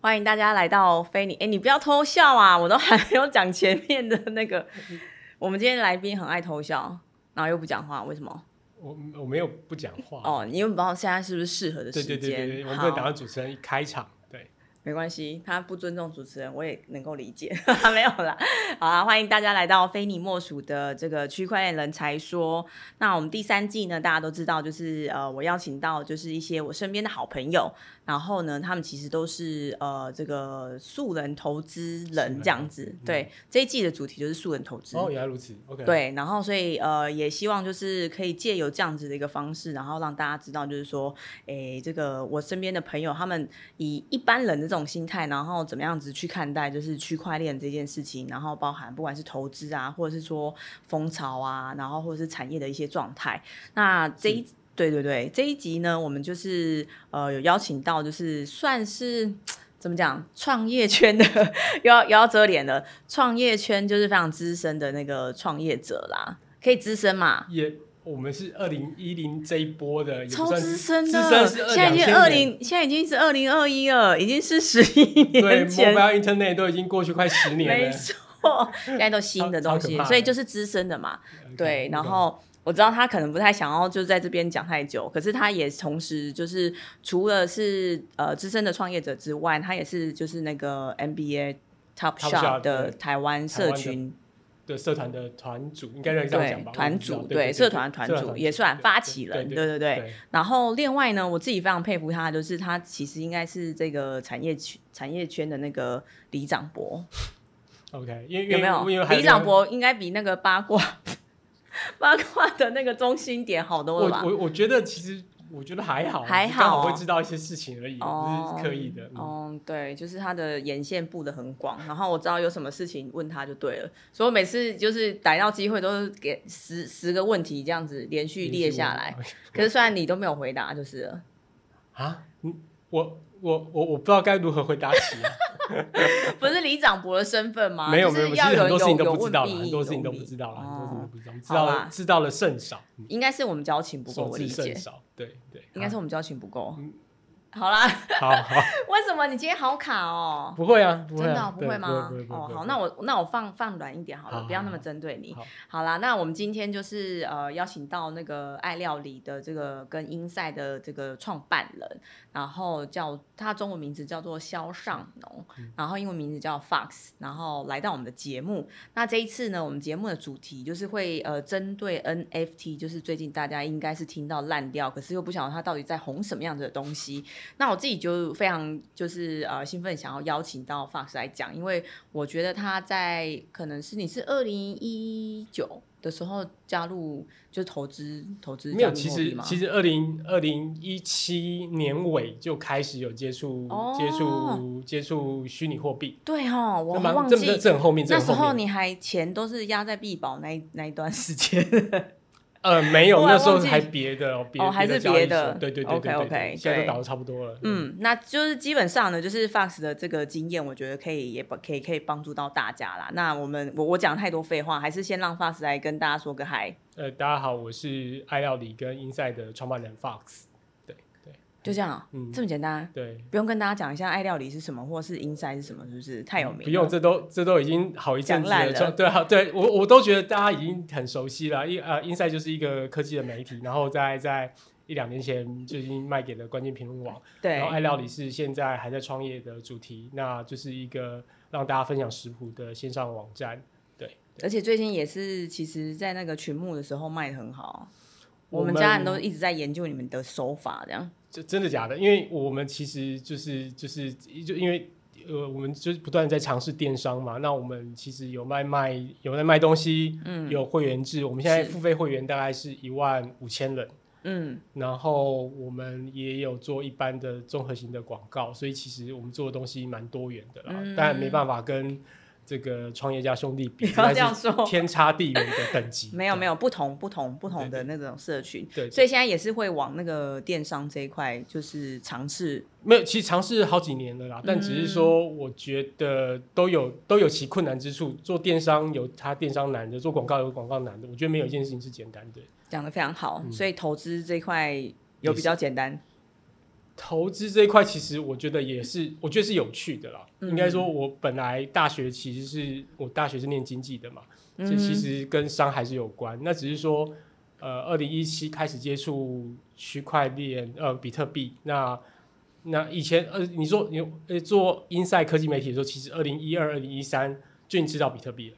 欢迎大家来到菲尼。哎，你不要偷笑啊！我都还没有讲前面的那个。我们今天来宾很爱偷笑，然后又不讲话，为什么？我我没有不讲话。哦，你又不知道现在是不是适合的时间？对对对对，我们会打算主持人一开场。没关系，他不尊重主持人，我也能够理解。没有啦，好啊，欢迎大家来到非你莫属的这个区块链人才说。那我们第三季呢，大家都知道，就是呃，我邀请到就是一些我身边的好朋友，然后呢，他们其实都是呃这个素人投资人这样子。对，这一季的主题就是素人投资。哦，原来如此。OK。对，然后所以呃，也希望就是可以借由这样子的一个方式，然后让大家知道，就是说，哎，这个我身边的朋友，他们以一般人的这种。心态，然后怎么样子去看待就是区块链这件事情，然后包含不管是投资啊，或者是说风潮啊，然后或者是产业的一些状态。那这一对对对这一集呢，我们就是呃有邀请到，就是算是怎么讲，创业圈的又要又要遮脸了，创业圈就是非常资深的那个创业者啦，可以资深嘛？也。我们是二零一零这一波的，超资深的，现在已经二零，现在已经是二零二一了，已经是十一年前。对，Mobile Internet 都已经过去快十年了，没错，现在都新的东西，所以就是资深的嘛。对，然后我知道他可能不太想要就在这边讲太久，可是他也同时就是除了是呃资深的创业者之外，他也是就是那个 NBA Top Shot 的台湾社群。的社团的团主应该这样讲吧？团主对社团团主也算发起人，对对对。然后另外呢，我自己非常佩服他，就是他其实应该是这个产业圈产业圈的那个李长博。OK，因为有没有李长博应该比那个八卦 八卦的那个中心点好多了吧？我我觉得其实。我觉得还好，还好会知道一些事情而已，不是刻意的。嗯，对，就是他的眼线布的很广，然后我知道有什么事情问他就对了，所以我每次就是逮到机会都是给十十个问题这样子连续列下来。可是虽然你都没有回答，就是了。啊，我我我我不知道该如何回答起。不是李长博的身份吗？没有没有，其实很多事情都不知道了，很多事情都不知道了，很多事情都不知道，知道知道了甚少。应该是我们交情不够，我理解。对对，应该是我们交情不够。好啦，好好。为什么你今天好卡哦？不会啊，真的不会吗？哦，好，那我那我放放软一点好了，不要那么针对你。好啦，那我们今天就是呃邀请到那个爱料理的这个跟英赛的这个创办人，然后叫他中文名字叫做肖尚农，然后英文名字叫 Fox，然后来到我们的节目。那这一次呢，我们节目的主题就是会呃针对 NFT，就是最近大家应该是听到烂掉，可是又不晓得它到底在红什么样子的东西。那我自己就非常就是呃兴奋，想要邀请到 Fox 来讲，因为我觉得他在可能是你是二零一九的时候加入，就投资投资没有，其实其实二零二零一七年尾就开始有接触接触接触虚拟货币，对哦，我忘记这很后面，那时候你还钱都是压在币宝那那一段时间。呃，没有，那时候还别的哦，还是别的，对对对，OK OK，现在都倒的差不多了。嗯，那就是基本上呢，就是 Fox 的这个经验，我觉得可以也可以可以帮助到大家啦。那我们我我讲太多废话，还是先让 Fox 来跟大家说个嗨。呃，大家好，我是爱料理跟 Inside 的创办人 Fox。就这样，嗯，这么简单，对，不用跟大家讲一下爱料理是什么，或是 inside 是什么，是不是太有名？不用，这都这都已经好一阵子了，对啊，对我我都觉得大家已经很熟悉了。一呃，inside 就是一个科技的媒体，然后在在一两年前就已经卖给了关键评论网，对。然后爱料理是现在还在创业的主题，那就是一个让大家分享食谱的线上网站，对。而且最近也是，其实在那个群幕的时候卖的很好，我们家人都一直在研究你们的手法，这样。就真的假的？因为我们其实就是就是就因为呃，我们就是不断在尝试电商嘛。那我们其实有卖卖有在卖东西，嗯，有会员制。我们现在付费会员大概是一万五千人，嗯，然后我们也有做一般的综合型的广告，所以其实我们做的东西蛮多元的啦。但没办法跟。这个创业家兄弟比，不要这样说，天差地远的等级。没有没有，不同不同不同的那种社群。对，所以现在也是会往那个电商这一块，就是尝试。没有，其实尝试好几年了啦，但只是说，我觉得都有都有其困难之处。做电商有它电商难的，做广告有广告难的。我觉得没有一件事情是简单的。讲的非常好，所以投资这块有比较简单。投资这一块，其实我觉得也是，我觉得是有趣的啦。应该说，我本来大学其实是我大学是念经济的嘛，这其实跟商还是有关。那只是说，呃，二零一七开始接触区块链，呃，比特币。那那以前，呃，你说你呃做英赛科技媒体的时候，其实二零一二、二零一三就已经知道比特币了。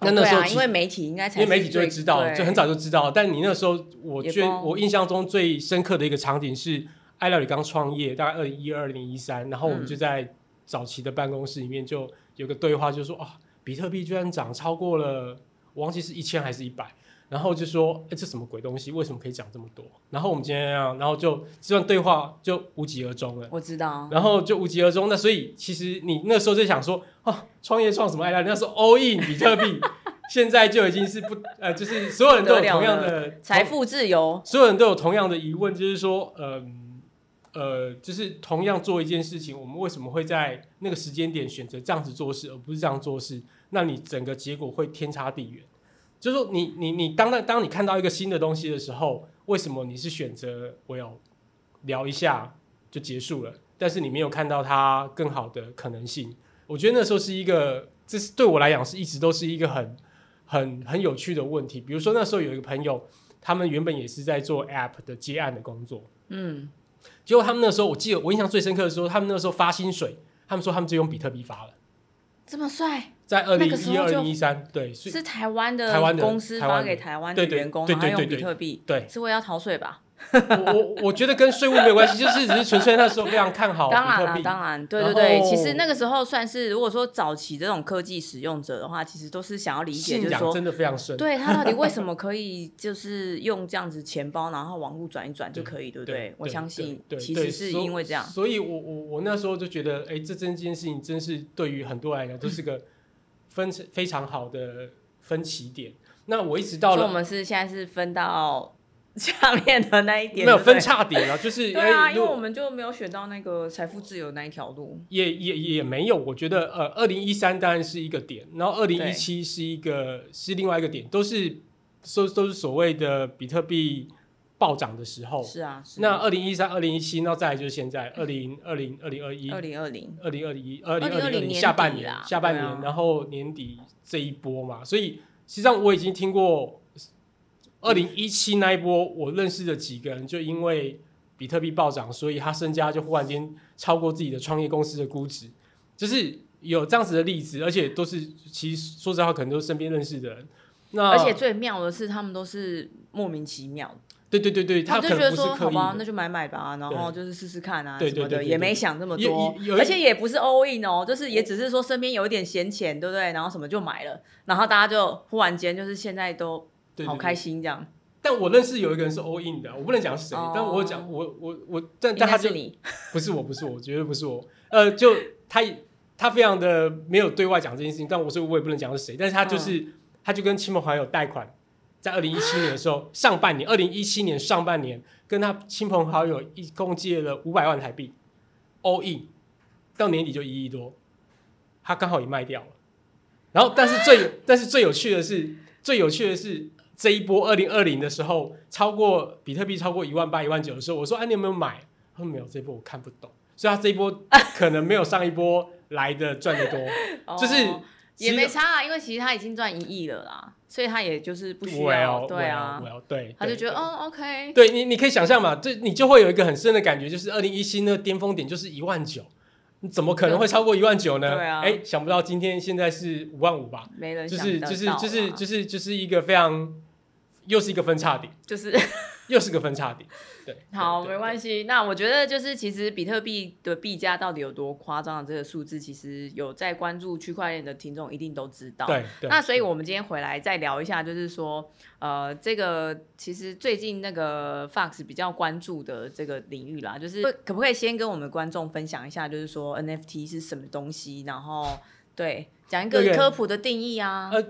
那那时候，因为媒体应该因为媒体就会知道，就很早就知道。但你那时候，我觉我印象中最深刻的一个场景是，爱料理刚创业，大概二零一二、二零一三，然后我们就在早期的办公室里面就有个对话，就说啊，比特币居然涨超过了，我忘记是一千还是一百。然后就说：“哎，这什么鬼东西？为什么可以讲这么多？”然后我们今天啊，然后就这段对话就无疾而终了。我知道。然后就无疾而终。那所以其实你那时候就想说：“啊，创业创什么爱料？那时候 all in 比特币，现在就已经是不呃，就是所有人都有同样的财富自由，所有人都有同样的疑问，就是说，嗯呃，呃就是同样做一件事情，我们为什么会在那个时间点选择这样子做事，而不是这样做事？那你整个结果会天差地远。”就是说，你你你当当当你看到一个新的东西的时候，为什么你是选择我有聊一下就结束了？但是你没有看到它更好的可能性。我觉得那时候是一个，这是对我来讲是一直都是一个很很很有趣的问题。比如说那时候有一个朋友，他们原本也是在做 App 的接案的工作，嗯，结果他们那时候我记得我印象最深刻的时候，他们那时候发薪水，他们说他们就用比特币发了。这么帅，在二零一二、零一三，对，是台湾的台湾的公司发给台湾的员工，然后用比特币，对，是为了逃税吧？我我觉得跟税务没有关系，就是只是纯粹那时候非常看好当然了，当然，对对对，其实那个时候算是，如果说早期这种科技使用者的话，其实都是想要理解，就是说真的非常深，对他到底为什么可以就是用这样子钱包，然后网络转一转就可以，对不对？我相信其实是因为这样，所以我我我那时候就觉得，哎，这这件事情真是对于很多来讲都是个分非常好的分歧点。那我一直到了，我们是现在是分到。下面的那一点没有分叉点啊，就是 对啊，因为我们就没有选到那个财富自由那一条路，也也也没有。我觉得呃，二零一三当然是一个点，然后二零一七是一个是另外一个点，都是都都是所谓的比特币暴涨的时候。是啊，那二零一三、二零一七，那再来就是现在二零二零、二零二一、二零二零、二零二一、二零二零下半年下半年，然后年底这一波嘛，所以实际上我已经听过。二零一七那一波，我认识的几个人，就因为比特币暴涨，所以他身家就忽然间超过自己的创业公司的估值，就是有这样子的例子，而且都是其实说实话，可能都是身边认识的人。那而且最妙的是，他们都是莫名其妙。对对对对，他就觉得说好吧，那就买买吧，然后就是试试看啊什么的，也没想那么多，而且也不是 all in 哦，就是也只是说身边有一点闲钱，对不对？然后什么就买了，然后大家就忽然间就是现在都。好开心这样，但我认识有一个人是 all in 的，我不能讲是谁，但我讲我我我，但但他就 不是我不是我，绝对不是我，呃，就他他非常的没有对外讲这件事情，但我说我也不能讲是谁，但是他就是他就跟亲朋好友贷款，在二零一七年的时候 上半年，二零一七年上半年跟他亲朋好友一共借了五百万台币 all in，到年底就一亿多，他刚好也卖掉了，然后但是最但是最有趣的是最有趣的是。这一波二零二零的时候，超过比特币超过一万八、一万九的时候，我说：“哎，你有没有买？”他说：“没有，这一波我看不懂。”所以，他这一波 可能没有上一波来的赚的多，就是也没差啊，因为其实他已经赚一亿了啦，所以他也就是不需要，对啊，对，他就觉得哦，OK，对你，你可以想象嘛，这你就会有一个很深的感觉，就是二零一七那个巅峰点就是一万九，你怎么可能会超过一万九呢？对啊，哎，想不到今天现在是五万五吧？没人就是就是就是就是就是一个非常。又是一个分叉点，就是又是个分叉点，对。好，没关系。那我觉得就是其实比特币的币价到底有多夸张的这个数字，其实有在关注区块链的听众一定都知道。对。那所以我们今天回来再聊一下，就是说，呃，这个其实最近那个 Fox 比较关注的这个领域啦，就是可不可以先跟我们观众分享一下，就是说 NFT 是什么东西，然后对讲一个科普的定义啊。呃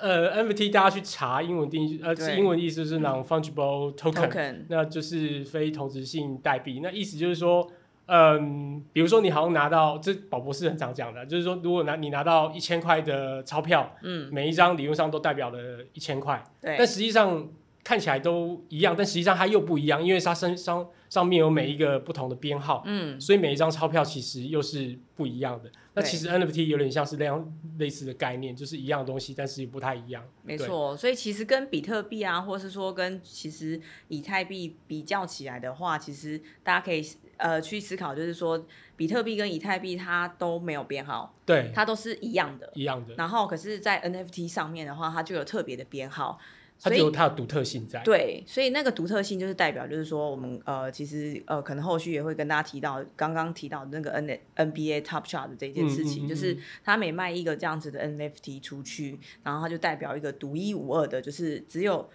，NFT 大家去查英文定义，呃，是英文意思是 non-fungible token，那就是非同质性代币。那意思就是说，嗯，比如说你好像拿到，这宝博士很常讲的，就是说，如果拿你拿到一千块的钞票，嗯，每一张理论上都代表了一千块，对。但实际上看起来都一样，但实际上它又不一样，因为它身上上面有每一个不同的编号，嗯，所以每一张钞票其实又是不一样的。那其实 NFT 有点像是那样类似的概念，就是一样的东西，但是不太一样。没错，所以其实跟比特币啊，或是说跟其实以太币比较起来的话，其实大家可以呃去思考，就是说比特币跟以太币它都没有编号，对，它都是一样的，一样的。然后可是，在 NFT 上面的话，它就有特别的编号。它就有它的独特性在。对，所以那个独特性就是代表，就是说我们呃，其实呃，可能后续也会跟大家提到刚刚提到那个 N N B A Top Chart 的这件事情，就是他每卖一个这样子的 N F T 出去，然后它就代表一个独一无二的，就是只有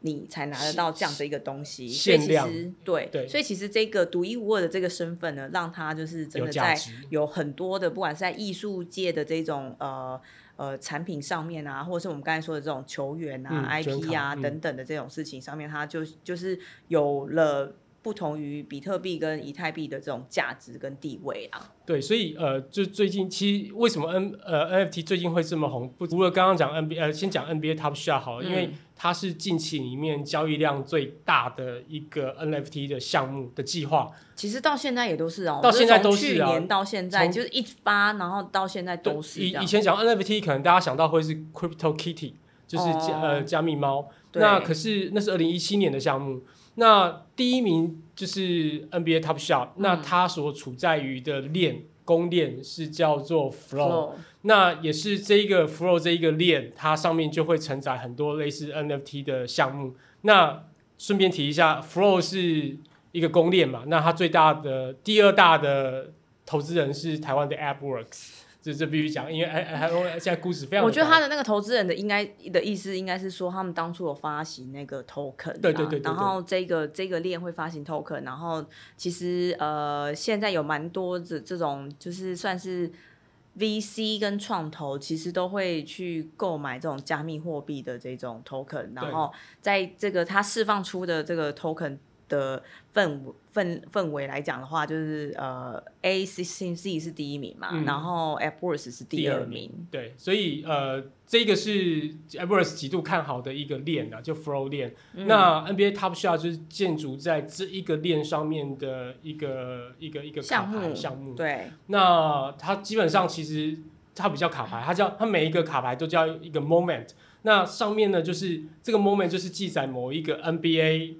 你才拿得到这样的一个东西。限量。对对。所以其实这个独一无二的这个身份呢，让他就是真的在有很多的，不管是在艺术界的这种呃。呃，产品上面啊，或者是我们刚才说的这种球员啊、IP 啊等等的这种事情上面，他就就是有了不同于比特币跟以太币的这种价值跟地位啊。对，所以呃，就最近其实为什么 N 呃 NFT 最近会这么红？不除了刚刚讲 NBA，呃，先讲 NBA Top Shot 好，了，因为它是近期里面交易量最大的一个 NFT 的项目的计划。其实到现在也都是哦，到现在都是啊去年到现在就是一发，然后到现在都是。以以前讲 NFT，可能大家想到会是 Crypto Kitty，就是加呃加密猫。那可是那是二零一七年的项目。那第一名就是 NBA Top Shot，那它所处在于的链公链是叫做 Flow，那也是这一个 Flow 这一个链，它上面就会承载很多类似 NFT 的项目。那顺便提一下，Flow 是一个公链嘛，那它最大的第二大的投资人是台湾的 AppWorks。这这必须讲，因为还还现在估值非常。我觉得他的那个投资人的应该的意思应该是说，他们当初有发行那个 token，对对对，然后这个这个链会发行 token，然后其实呃现在有蛮多的这种就是算是 VC 跟创投，其实都会去购买这种加密货币的这种 token，然后在这个它释放出的这个 token。的氛氛氛围来讲的话，就是呃，A C C C 是第一名嘛，然后 a w o r h 是第二名。对，所以呃，这个是 a w o r h 极度看好的一个链啊，就 Flow 链。那 NBA Top Shot 就是建筑在这一个链上面的一个一个一个卡牌项目。对。那它基本上其实它比较卡牌，它叫它每一个卡牌都叫一个 Moment。那上面呢，就是这个 Moment 就是记载某一个 NBA。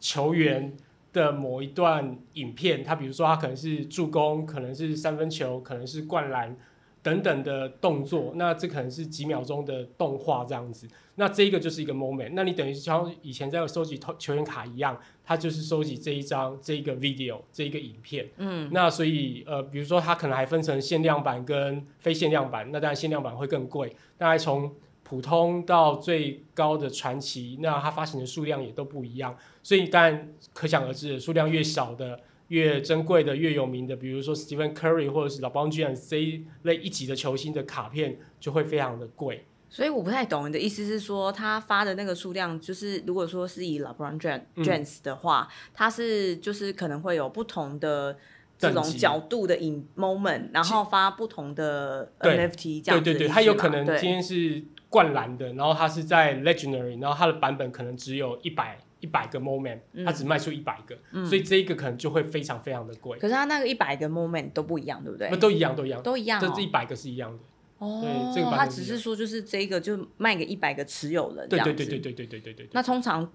球员的某一段影片，他比如说他可能是助攻，可能是三分球，可能是灌篮等等的动作，那这可能是几秒钟的动画这样子。那这一个就是一个 moment。那你等于像以前在收集球球员卡一样，他就是收集这一张这一个 video 这一个影片。嗯。那所以呃，比如说他可能还分成限量版跟非限量版，那当然限量版会更贵。大概从普通到最高的传奇，那它发行的数量也都不一样，所以当然可想而知，数量越少的、越珍贵的、越有名的，比如说 Stephen Curry 或者是 LeBron James 这一类一级的球星的卡片就会非常的贵。所以我不太懂你的意思是说，他发的那个数量，就是如果说是以 LeBron James 的话，他是就是可能会有不同的这种角度的影 moment，然后发不同的 NFT 这样子。对对对，他有可能今天是。灌篮的，然后它是在 Legendary，然后它的版本可能只有一百一百个 Moment，它只卖出一百个，所以这一个可能就会非常非常的贵。可是它那个一百个 Moment 都不一样，对不对？都一样，都一样，都一样。这一百个是一样的。哦，对，这个他只是说就是这个就卖给一百个持有人，对对对对对对对对对。那通常。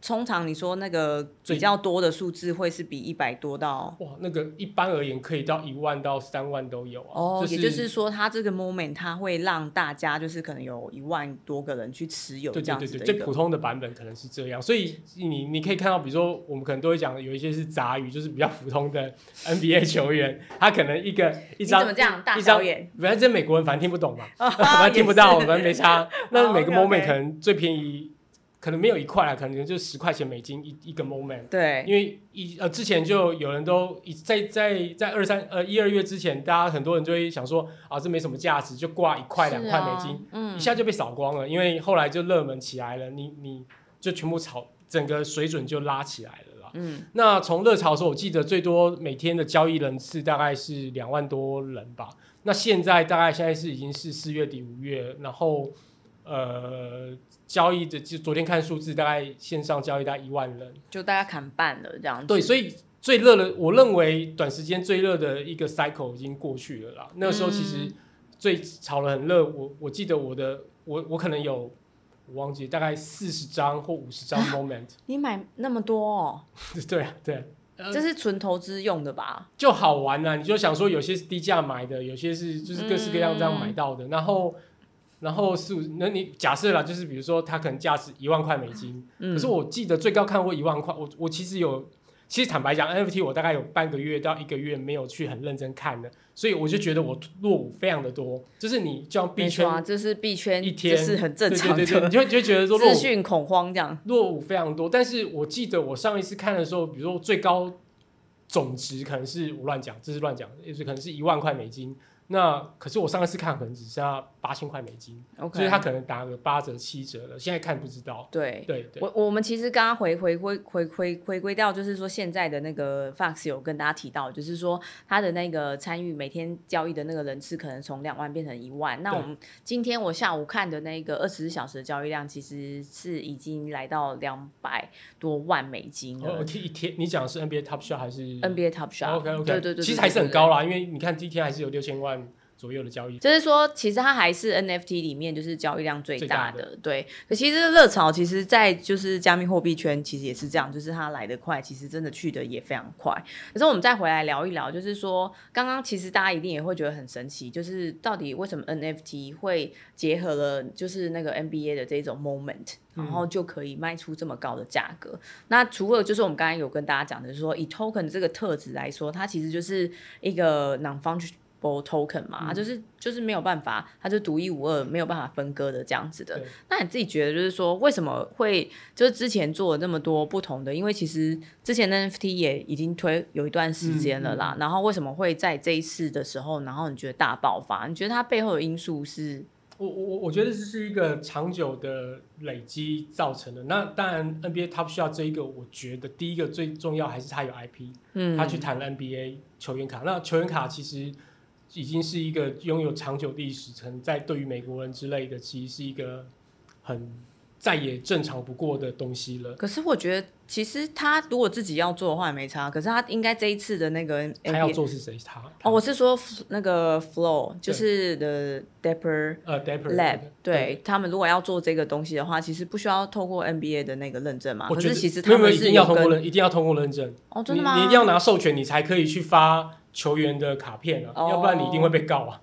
通常你说那个比较多的数字会是比一百多到哇，那个一般而言可以到一万到三万都有啊。哦，也就是说，它这个 moment 它会让大家就是可能有一万多个人去持有这样子的最普通的版本可能是这样，所以你你可以看到，比如说我们可能都会讲有一些是杂鱼，就是比较普通的 NBA 球员，他可能一个一张怎么这样大小眼？反正这美国人反正听不懂嘛，反正听不到，反正没差。那每个 moment 可能最便宜。可能没有一块啊，可能就十块钱美金一一个 moment。对，因为一呃之前就有人都一在在在二三呃一二月之前，大家很多人就会想说啊，这没什么价值，就挂一块两块美金，嗯，一下就被扫光了。因为后来就热门起来了，你你就全部炒，整个水准就拉起来了啦。嗯，那从热潮的时候，我记得最多每天的交易人次大概是两万多人吧。那现在大概现在是已经是四月底五月，然后。呃，交易的就昨天看数字，大概线上交易大概一万人，就大家砍半了这样子。对，所以最热的，我认为短时间最热的一个 cycle 已经过去了啦。那个时候其实最炒的很热，我我记得我的我我可能有我忘记大概四十张或五十张 moment。你买那么多？哦？对啊，对。这是纯投资用的吧？就好玩啊！你就想说，有些是低价买的，有些是就是各式各样这样买到的。然后，然后是那你假设啦，就是比如说它可能价值一万块美金，可是我记得最高看过一万块。我我其实有，其实坦白讲，NFT 我大概有半个月到一个月没有去很认真看的，所以我就觉得我落伍非常的多。就是你这样币圈，这是币圈一天是很正常的，你就就觉得说资讯恐慌这样落伍非常多。但是我记得我上一次看的时候，比如说最高。总值可能是我乱讲，这是乱讲，也是可能是一万块美金。那可是我上一次看可能只剩下八千块美金，所以他可能打个八折七折了。现在看不知道。对对对，我我们其实刚刚回回归回回回归到，就是说现在的那个 Fox 有跟大家提到，就是说他的那个参与每天交易的那个人次可能从两万变成一万。那我们今天我下午看的那个二十四小时的交易量，其实是已经来到两百多万美金了。一天你讲的是 NBA Top Shot 还是 NBA Top Shot？OK OK，对对对，其实还是很高啦，因为你看第一天还是有六千万。左右的交易，就是说，其实它还是 NFT 里面就是交易量最大的，对。可其实热潮，其实，在就是加密货币圈，其实也是这样，就是它来得快，其实真的去的也非常快。可是我们再回来聊一聊，就是说，刚刚其实大家一定也会觉得很神奇，就是到底为什么 NFT 会结合了就是那个 NBA 的这种 moment，然后就可以卖出这么高的价格？那除了就是我们刚才有跟大家讲的，说以 token 这个特质来说，它其实就是一个 non fungible。token 嘛，就是就是没有办法，它就独一无二，没有办法分割的这样子的。那你自己觉得，就是说为什么会就是之前做了那么多不同的？因为其实之前 NFT 也已经推有一段时间了啦。然后为什么会在这一次的时候，然后你觉得大爆发？你觉得它背后的因素是？我我我觉得这是一个长久的累积造成的。那当然，NBA Top Shot 这一个，我觉得第一个最重要还是他有 IP，嗯，他去谈了 NBA 球员卡。那球员卡其实。已经是一个拥有长久历史，可能在对于美国人之类的，其实是一个很再也正常不过的东西了。可是我觉得，其实他如果自己要做的话也没差。可是他应该这一次的那个他要做是谁？他哦，我是说那个 Flow，就是 The Dapper 呃 Dapper Lab，对他们如果要做这个东西的话，其实不需要透过 NBA 的那个认证嘛。我觉得其实他们一定要通过认，一定要通过认证。哦，真的吗？你一定要拿授权，你才可以去发。球员的卡片啊，要不然你一定会被告啊。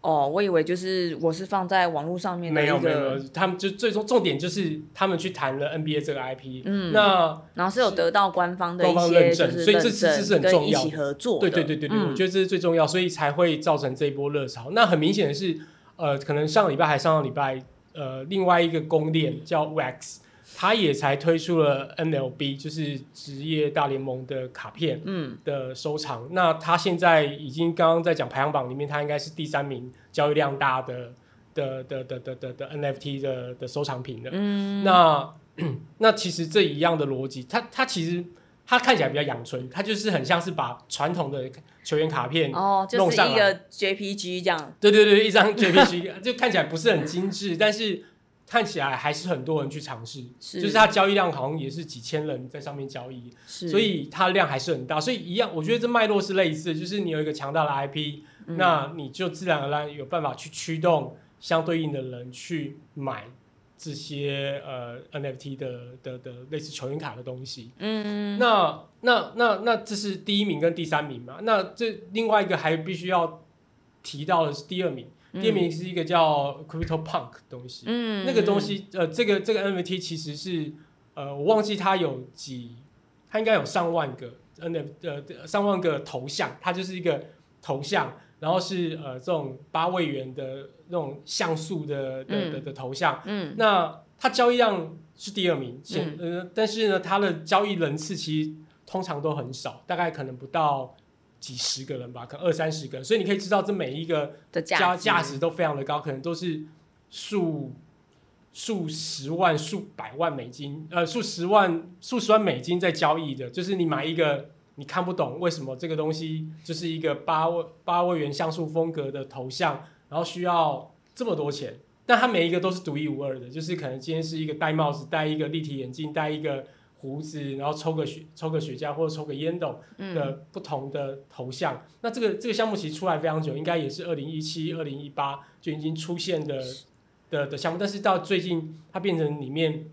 哦，我以为就是我是放在网络上面的没有没有，他们就最终重点就是他们去谈了 NBA 这个 IP，嗯，那然后是有得到官方的一些认证，所以这次是很重要，一起合作，对对对对对，我觉得这是最重要，所以才会造成这一波热潮。那很明显的是，呃，可能上个礼拜还上个礼拜，呃，另外一个公链叫 Wax。他也才推出了 NLB，就是职业大联盟的卡片的收藏。那他现在已经刚刚在讲排行榜里面，他应该是第三名，交易量大的的的的的的的 NFT 的的收藏品的。嗯，那 那其实这一样的逻辑，他他其实他看起来比较养春，他就是很像是把传统的球员卡片哦，就是一个 JPG 这样。对对对，一张 JPG 就看起来不是很精致，但是。看起来还是很多人去尝试，就是它交易量好像也是几千人在上面交易，所以它量还是很大。所以一样，我觉得这脉络是类似，就是你有一个强大的 IP，那你就自然而然有办法去驱动相对应的人去买这些呃 NFT 的的的类似球员卡的东西。嗯，那那那那这是第一名跟第三名嘛？那这另外一个还必须要提到的是第二名。第二名是一个叫 Crypto Punk 东西，那个东西，呃，这个这个 NFT 其实是，呃，我忘记它有几，它应该有上万个 NFT，呃，上万个头像，它就是一个头像，然后是呃这种八位元的那种像素的的的的头像，嗯，那它交易量是第二名，嗯，呃，但是呢，它的交易人次其实通常都很少，大概可能不到。几十个人吧，可能二三十个，所以你可以知道这每一个的价价值都非常的高，可能都是数数十万、数百万美金，呃，数十万、数十万美金在交易的。就是你买一个你看不懂为什么这个东西就是一个八位八位元像素风格的头像，然后需要这么多钱，但它每一个都是独一无二的，就是可能今天是一个戴帽子、戴一个立体眼镜、戴一个胡子，然后抽个雪、抽个雪茄或者抽个烟斗的不同的头像。那这个这个项目其实出来非常久，应该也是二零一七、二零一八就已经出现的的的项目，但是到最近它变成里面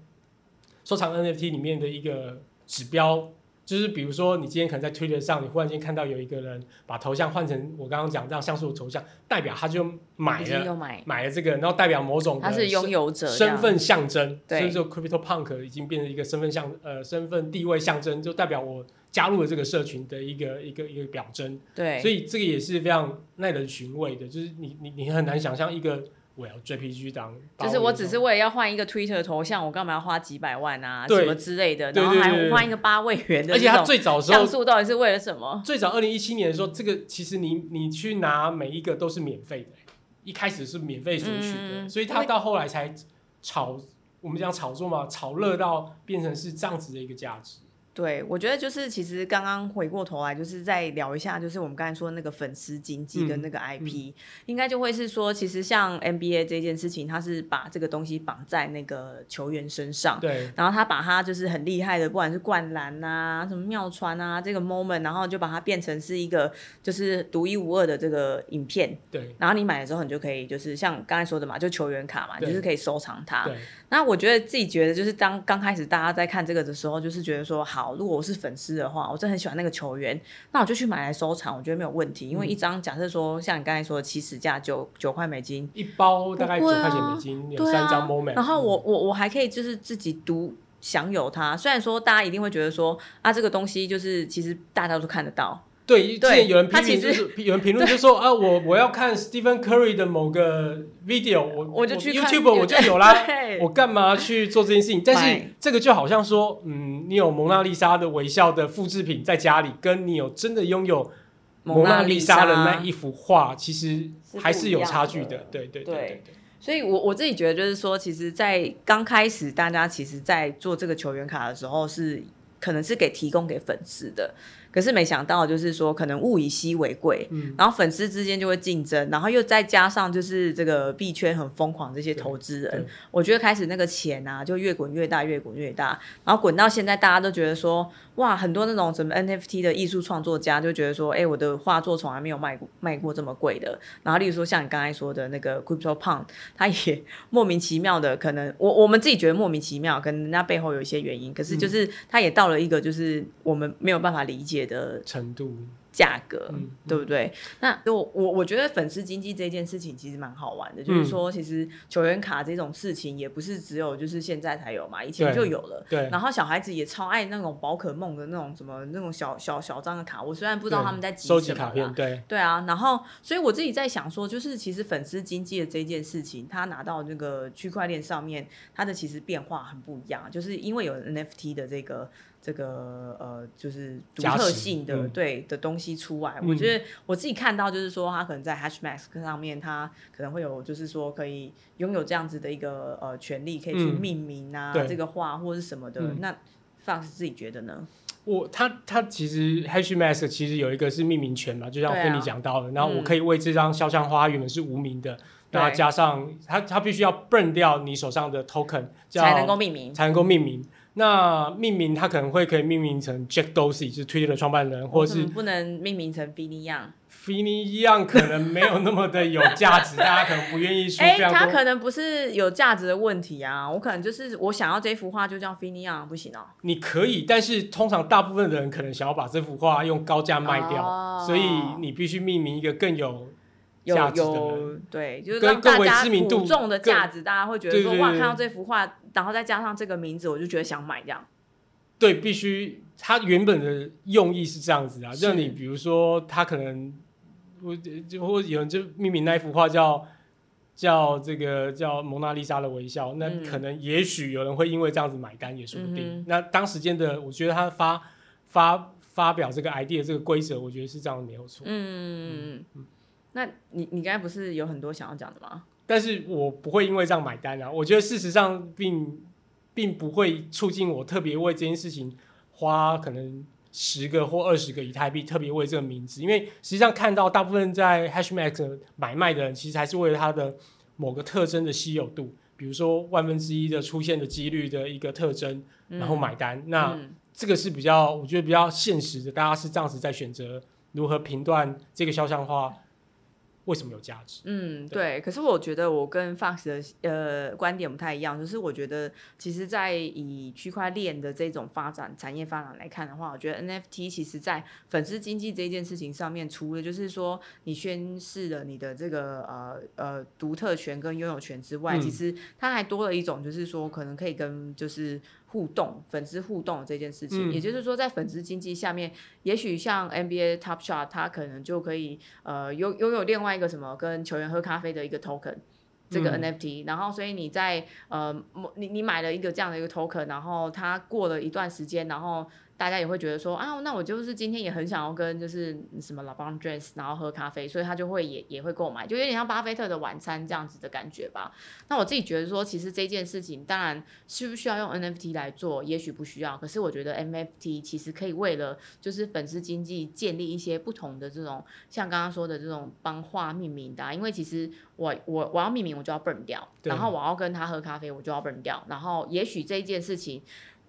收藏 NFT 里面的一个指标。就是比如说，你今天可能在 Twitter 上，你忽然间看到有一个人把头像换成我刚刚讲这样像素的头像，代表他就买了买了这个，然后代表某种他是拥有者身份象征，所以说 Crypto Punk 已经变成一个身份象呃身份地位象征，就代表我加入了这个社群的一个一个一个表征。对，所以这个也是非常耐人寻味的，就是你你你很难想象一个。我要 JPG 当，就是我只是为了要换一个 Twitter 头像，我干嘛要花几百万啊，什么之类的，然后还换一个八位元的，而且他最早时候像素到底是为了什么？最早二零一七年的时候，这个其实你你去拿每一个都是免费的，一开始是免费索取的，所以他到后来才炒，我们讲炒作嘛，炒热到变成是这样子的一个价值。对，我觉得就是其实刚刚回过头来，就是再聊一下，就是我们刚才说的那个粉丝经济跟那个 IP，应该就会是说，其实像 NBA 这件事情，他是把这个东西绑在那个球员身上，对，然后他把他就是很厉害的，不管是灌篮啊、什么妙传啊，这个 moment，然后就把它变成是一个就是独一无二的这个影片，对，然后你买的时候，你就可以就是像刚才说的嘛，就球员卡嘛，就是可以收藏它。对，那我觉得自己觉得就是当刚开始大家在看这个的时候，就是觉得说好。如果我是粉丝的话，我真的很喜欢那个球员，那我就去买来收藏，我觉得没有问题。因为一张假设说，像你刚才说的起始价九九块美金，一包大概九块钱美金，有三张 moment。然后我我我还可以就是自己独享有它。虽然说大家一定会觉得说啊，这个东西就是其实大家都看得到。对，之前有人批评就是 有人评论就说啊，我我要看 Stephen Curry 的某个 video，我我就去 YouTube 我就有啦，我干嘛去做这件事情？但是这个就好像说，嗯，你有蒙娜丽莎的微笑的复制品在家里，跟你有真的拥有蒙娜丽莎的那一幅画，其实还是有差距的。对对对对。所以，我我自己觉得就是说，其实，在刚开始大家其实，在做这个球员卡的时候，是可能是给提供给粉丝的。可是没想到，就是说可能物以稀为贵，然后粉丝之间就会竞争，然后又再加上就是这个币圈很疯狂这些投资人，我觉得开始那个钱啊就越滚越大，越滚越大，然后滚到现在大家都觉得说，哇，很多那种什么 NFT 的艺术创作家就觉得说，哎，我的画作从来没有卖过卖过这么贵的。然后例如说像你刚才说的那个 Crypto Punk，他也莫名其妙的，可能我我们自己觉得莫名其妙，可能人家背后有一些原因，可是就是他也到了一个就是我们没有办法理解。的程度、价格，对不对？那我我我觉得粉丝经济这件事情其实蛮好玩的，就是说，其实球员卡这种事情也不是只有就是现在才有嘛，以前就有了。对。然后小孩子也超爱那种宝可梦的那种什么那种小小小张的卡，我虽然不知道他们在收集卡片，对对啊。然后，所以我自己在想说，就是其实粉丝经济的这件事情，他拿到那个区块链上面，它的其实变化很不一样，就是因为有 NFT 的这个。这个呃，就是独特性的对的东西出来，我觉得我自己看到就是说，它可能在 Hashmask 上面，它可能会有就是说可以拥有这样子的一个呃权利，可以去命名啊这个画或者是什么的。那 Fox 自己觉得呢？我他他其实 Hashmask 其实有一个是命名权嘛，就像跟你讲到的，然后我可以为这张肖像画原本是无名的，然后加上他他必须要 burn 掉你手上的 token，才能够命名，才能够命名。那命名它可能会可以命名成 Jack Dorsey，就是 Twitter 的创办人，或者是不能命名成。Finny Young 可能没有那么的有价值，大家可能不愿意说。哎，他可能不是有价值的问题啊，我可能就是我想要这幅画就叫 Young，不行哦。你可以，但是通常大部分的人可能想要把这幅画用高价卖掉，所以你必须命名一个更有。有有对，就是让大家普重的价值，大家会觉得说哇，看到这幅画，然后再加上这个名字，我就觉得想买这样。对，必须它原本的用意是这样子啊，让你比如说他可能我就或有人就命名那一幅画叫叫这个叫蒙娜丽莎的微笑，那可能也许有人会因为这样子买单也说不定。那当时间的，我觉得他发发发表这个 idea 这个规则，我觉得是这样没有错。嗯嗯嗯。那你你刚才不是有很多想要讲的吗？但是我不会因为这样买单啊！我觉得事实上并并不会促进我特别为这件事情花可能十个或二十个以太币，特别为这个名字，因为实际上看到大部分在 Hashmax 买卖的人，其实还是为了它的某个特征的稀有度，比如说万分之一的出现的几率的一个特征，然后买单。那这个是比较，我觉得比较现实的，大家是这样子在选择如何评断这个肖像画。为什么有价值？嗯，对。可是我觉得我跟 Fox 的呃观点不太一样，就是我觉得其实，在以区块链的这种发展、产业发展来看的话，我觉得 NFT 其实在粉丝经济这件事情上面，除了就是说你宣示了你的这个呃呃独特权跟拥有权之外，其实它还多了一种，就是说可能可以跟就是。互动粉丝互动这件事情，也就是说，在粉丝经济下面，也许像 NBA Top Shot，它可能就可以呃拥拥有另外一个什么跟球员喝咖啡的一个 token，这个 NFT，然后所以你在呃你你买了一个这样的一个 token，然后它过了一段时间，然后。大家也会觉得说啊，那我就是今天也很想要跟就是什么老帮 dress，然后喝咖啡，所以他就会也也会购买，就有点像巴菲特的晚餐这样子的感觉吧。那我自己觉得说，其实这件事情当然需不需要用 NFT 来做，也许不需要。可是我觉得 NFT 其实可以为了就是粉丝经济建立一些不同的这种，像刚刚说的这种帮画命名的，因为其实我我我要命名我就要 burn 掉，然后我要跟他喝咖啡我就要 burn 掉，然后也许这一件事情。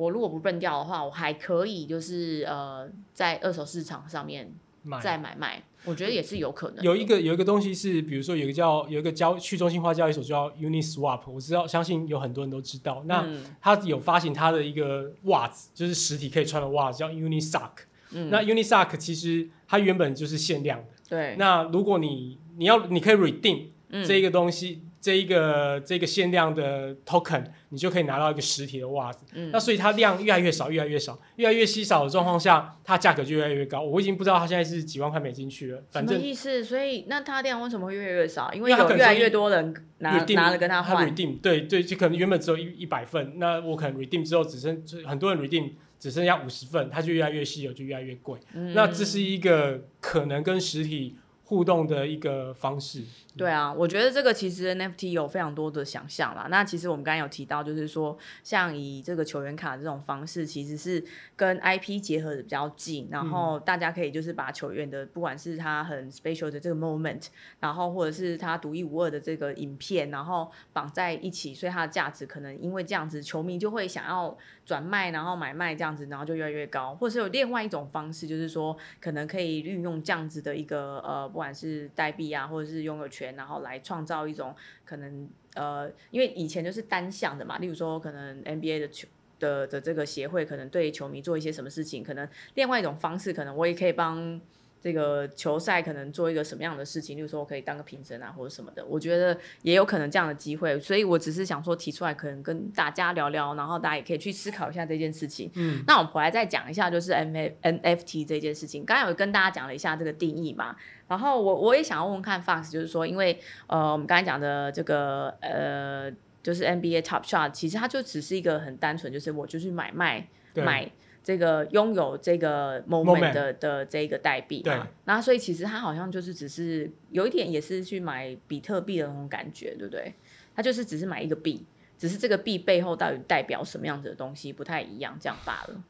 我如果不笨掉的话，我还可以就是呃，在二手市场上面再买卖，我觉得也是有可能。有一个有一个东西是，比如说有一个叫有一个交去中心化交易所叫 Uniswap，我知道，相信有很多人都知道。那它有发行它的一个袜子，就是实体可以穿的袜子，叫 Unisock。那 Unisock 其实它原本就是限量的。对。那如果你你要你可以 redeem 这一个东西。这一个这个限量的 token，你就可以拿到一个实体的袜子。嗯，那所以它量越来越少，越来越少，越来越稀少的状况下，它价格就越来越高。我已经不知道它现在是几万块美金去了。反正意思？所以那它量为什么会越来越少？因为有越来越多人拿拿了跟他换。redeem 对对，就可能原本只有一一百份，那我可能 redeem 之后只剩很多人 redeem 只剩下五十份，它就越来越稀有，就越来越贵。那这是一个可能跟实体。互动的一个方式，对啊，我觉得这个其实 NFT 有非常多的想象啦。那其实我们刚刚有提到，就是说像以这个球员卡这种方式，其实是跟 IP 结合的比较近，然后大家可以就是把球员的不管是他很 special 的这个 moment，然后或者是他独一无二的这个影片，然后绑在一起，所以它的价值可能因为这样子，球迷就会想要转卖，然后买卖这样子，然后就越来越高。或是有另外一种方式，就是说可能可以运用这样子的一个呃。不管是代币啊，或者是拥有权，然后来创造一种可能，呃，因为以前就是单向的嘛，例如说可能 NBA 的球的的这个协会可能对球迷做一些什么事情，可能另外一种方式，可能我也可以帮。这个球赛可能做一个什么样的事情，例如说我可以当个评审啊，或者什么的，我觉得也有可能这样的机会，所以我只是想说提出来，可能跟大家聊聊，然后大家也可以去思考一下这件事情。嗯，那我们回来再讲一下，就是 N F N F T 这件事情，刚才有跟大家讲了一下这个定义嘛，然后我我也想要问问看 Fox，就是说，因为呃，我们刚才讲的这个呃，就是 N B A Top Shot，其实它就只是一个很单纯，就是我就去买卖买。这个拥有这个 moment 的的这个代币嘛，那所以其实他好像就是只是有一点也是去买比特币的那种感觉，对不对？他就是只是买一个币，只是这个币背后到底代表什么样子的东西不太一样，这样罢了。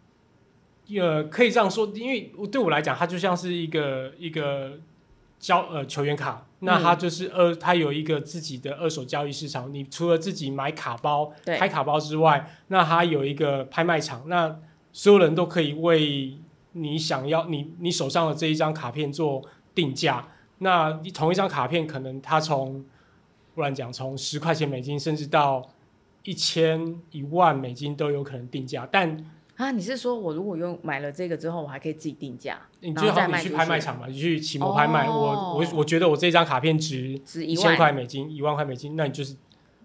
呃，可以这样说，因为对我来讲，它就像是一个一个交呃球员卡，那它就是二，它有一个自己的二手交易市场。你除了自己买卡包、开卡包之外，那它有一个拍卖场，那所有人都可以为你想要你你手上的这一张卡片做定价。那同一张卡片，可能它从不然讲，从十块钱美金，甚至到一千一万美金都有可能定价。但啊，你是说我如果用买了这个之后，我还可以自己定价？你最好，你去拍卖场嘛，你去启蒙拍卖。我我我觉得我这张卡片值值一千块美金，一万块美金，那你就是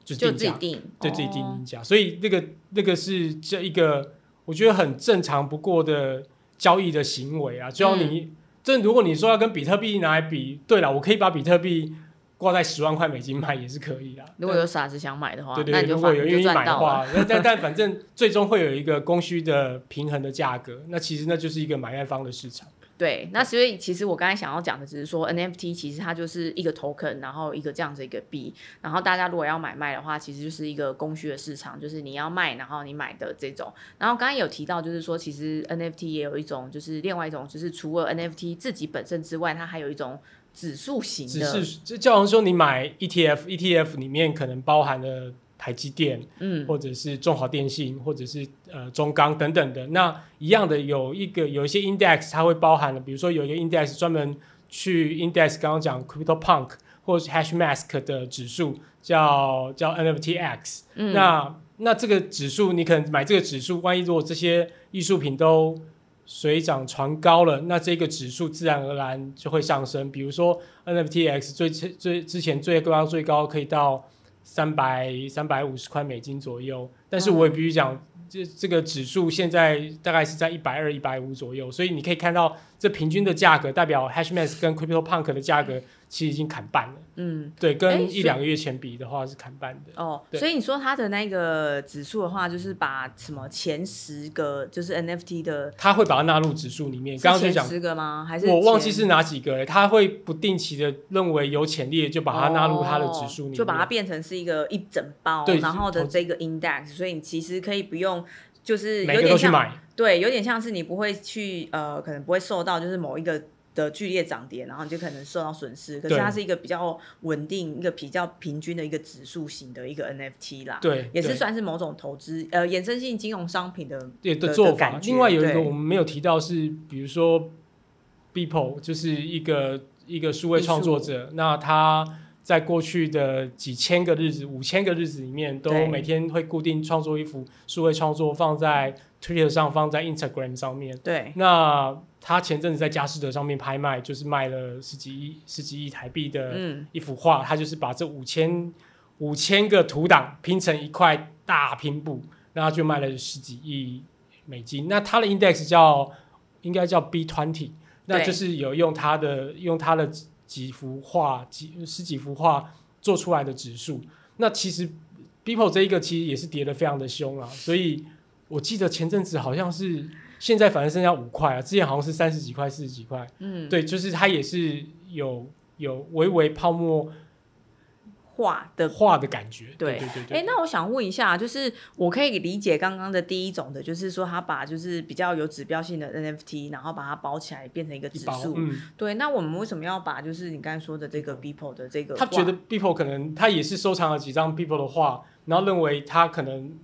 就定价，对自己定定价。所以那个那个是这一个。我觉得很正常不过的交易的行为啊，只要你这如果你说要跟比特币拿来比，对了，我可以把比特币挂在十万块美金卖也是可以的。如果有傻子想买的话，对对，如果有愿意买的话，但但 反正最终会有一个供需的平衡的价格，那其实那就是一个买卖方的市场。对，那所以其实我刚才想要讲的只是说，NFT 其实它就是一个 token，然后一个这样子一个币，然后大家如果要买卖的话，其实就是一个供需的市场，就是你要卖，然后你买的这种。然后刚刚有提到，就是说其实 NFT 也有一种，就是另外一种，就是除了 NFT 自己本身之外，它还有一种指数型的，指数就好像说你买 ETF，ETF 里面可能包含了台积电，嗯，或者是中华电信，或者是呃中钢等等的。那一样的有一个有一些 index，它会包含了，比如说有一个 index 专门去 index 刚刚讲 Crypto Punk 或者是 Hash Mask 的指数，叫叫 NFTX。那那这个指数你可能买这个指数，万一如果这些艺术品都水涨船高了，那这个指数自然而然就会上升。比如说 NFTX 最最之前最高最高可以到三百三百五十块美金左右，但是我也必须讲，这这个指数现在大概是在一百二一百五左右，所以你可以看到这平均的价格代表 Hashmask 跟 CryptoPunk 的价格。其实已经砍半了，嗯，对，跟一两个月前比的话是砍半的。哦，所以你说它的那个指数的话，就是把什么前十个就是 NFT 的，它会把它纳入指数里面。刚刚在讲十个吗？还是我忘记是哪几个了？它会不定期的认为有潜力，就把它纳入它的指数里面，就把它变成是一个一整包，然后的这个 index。所以你其实可以不用，就是有点像，对，有点像是你不会去呃，可能不会受到就是某一个。的剧烈涨跌，然后你就可能受到损失。可是它是一个比较稳定、一个比较平均的一个指数型的一个 NFT 啦。对，也是算是某种投资呃衍生性金融商品的的做法。另外有一个我们没有提到是，比如说 Beeple 就是一个一个数位创作者，那他在过去的几千个日子、五千个日子里面，都每天会固定创作一幅数位创作，放在 Twitter 上，放在 Instagram 上面。对，那。他前阵子在佳士得上面拍卖，就是卖了十几亿、十几亿台币的一幅画。他就是把这五千五千个图档拼成一块大拼布，然后就卖了十几亿美金。那他的 index 叫应该叫 B twenty，那就是有用他的用他的几幅画几十几幅画做出来的指数。那其实 People 这一个其实也是跌的非常的凶啊，所以我记得前阵子好像是。现在反正剩下五块啊，之前好像是三十几块、四十几块。嗯，对，就是它也是有有微微泡沫化的画的感觉。对对对。哎，那我想问一下，就是我可以理解刚刚的第一种的，就是说他把就是比较有指标性的 NFT，然后把它包起来变成一个指数。嗯。对，那我们为什么要把就是你刚才说的这个 People 的这个？他觉得 People 可能他也是收藏了几张 People 的画，然后认为他可能。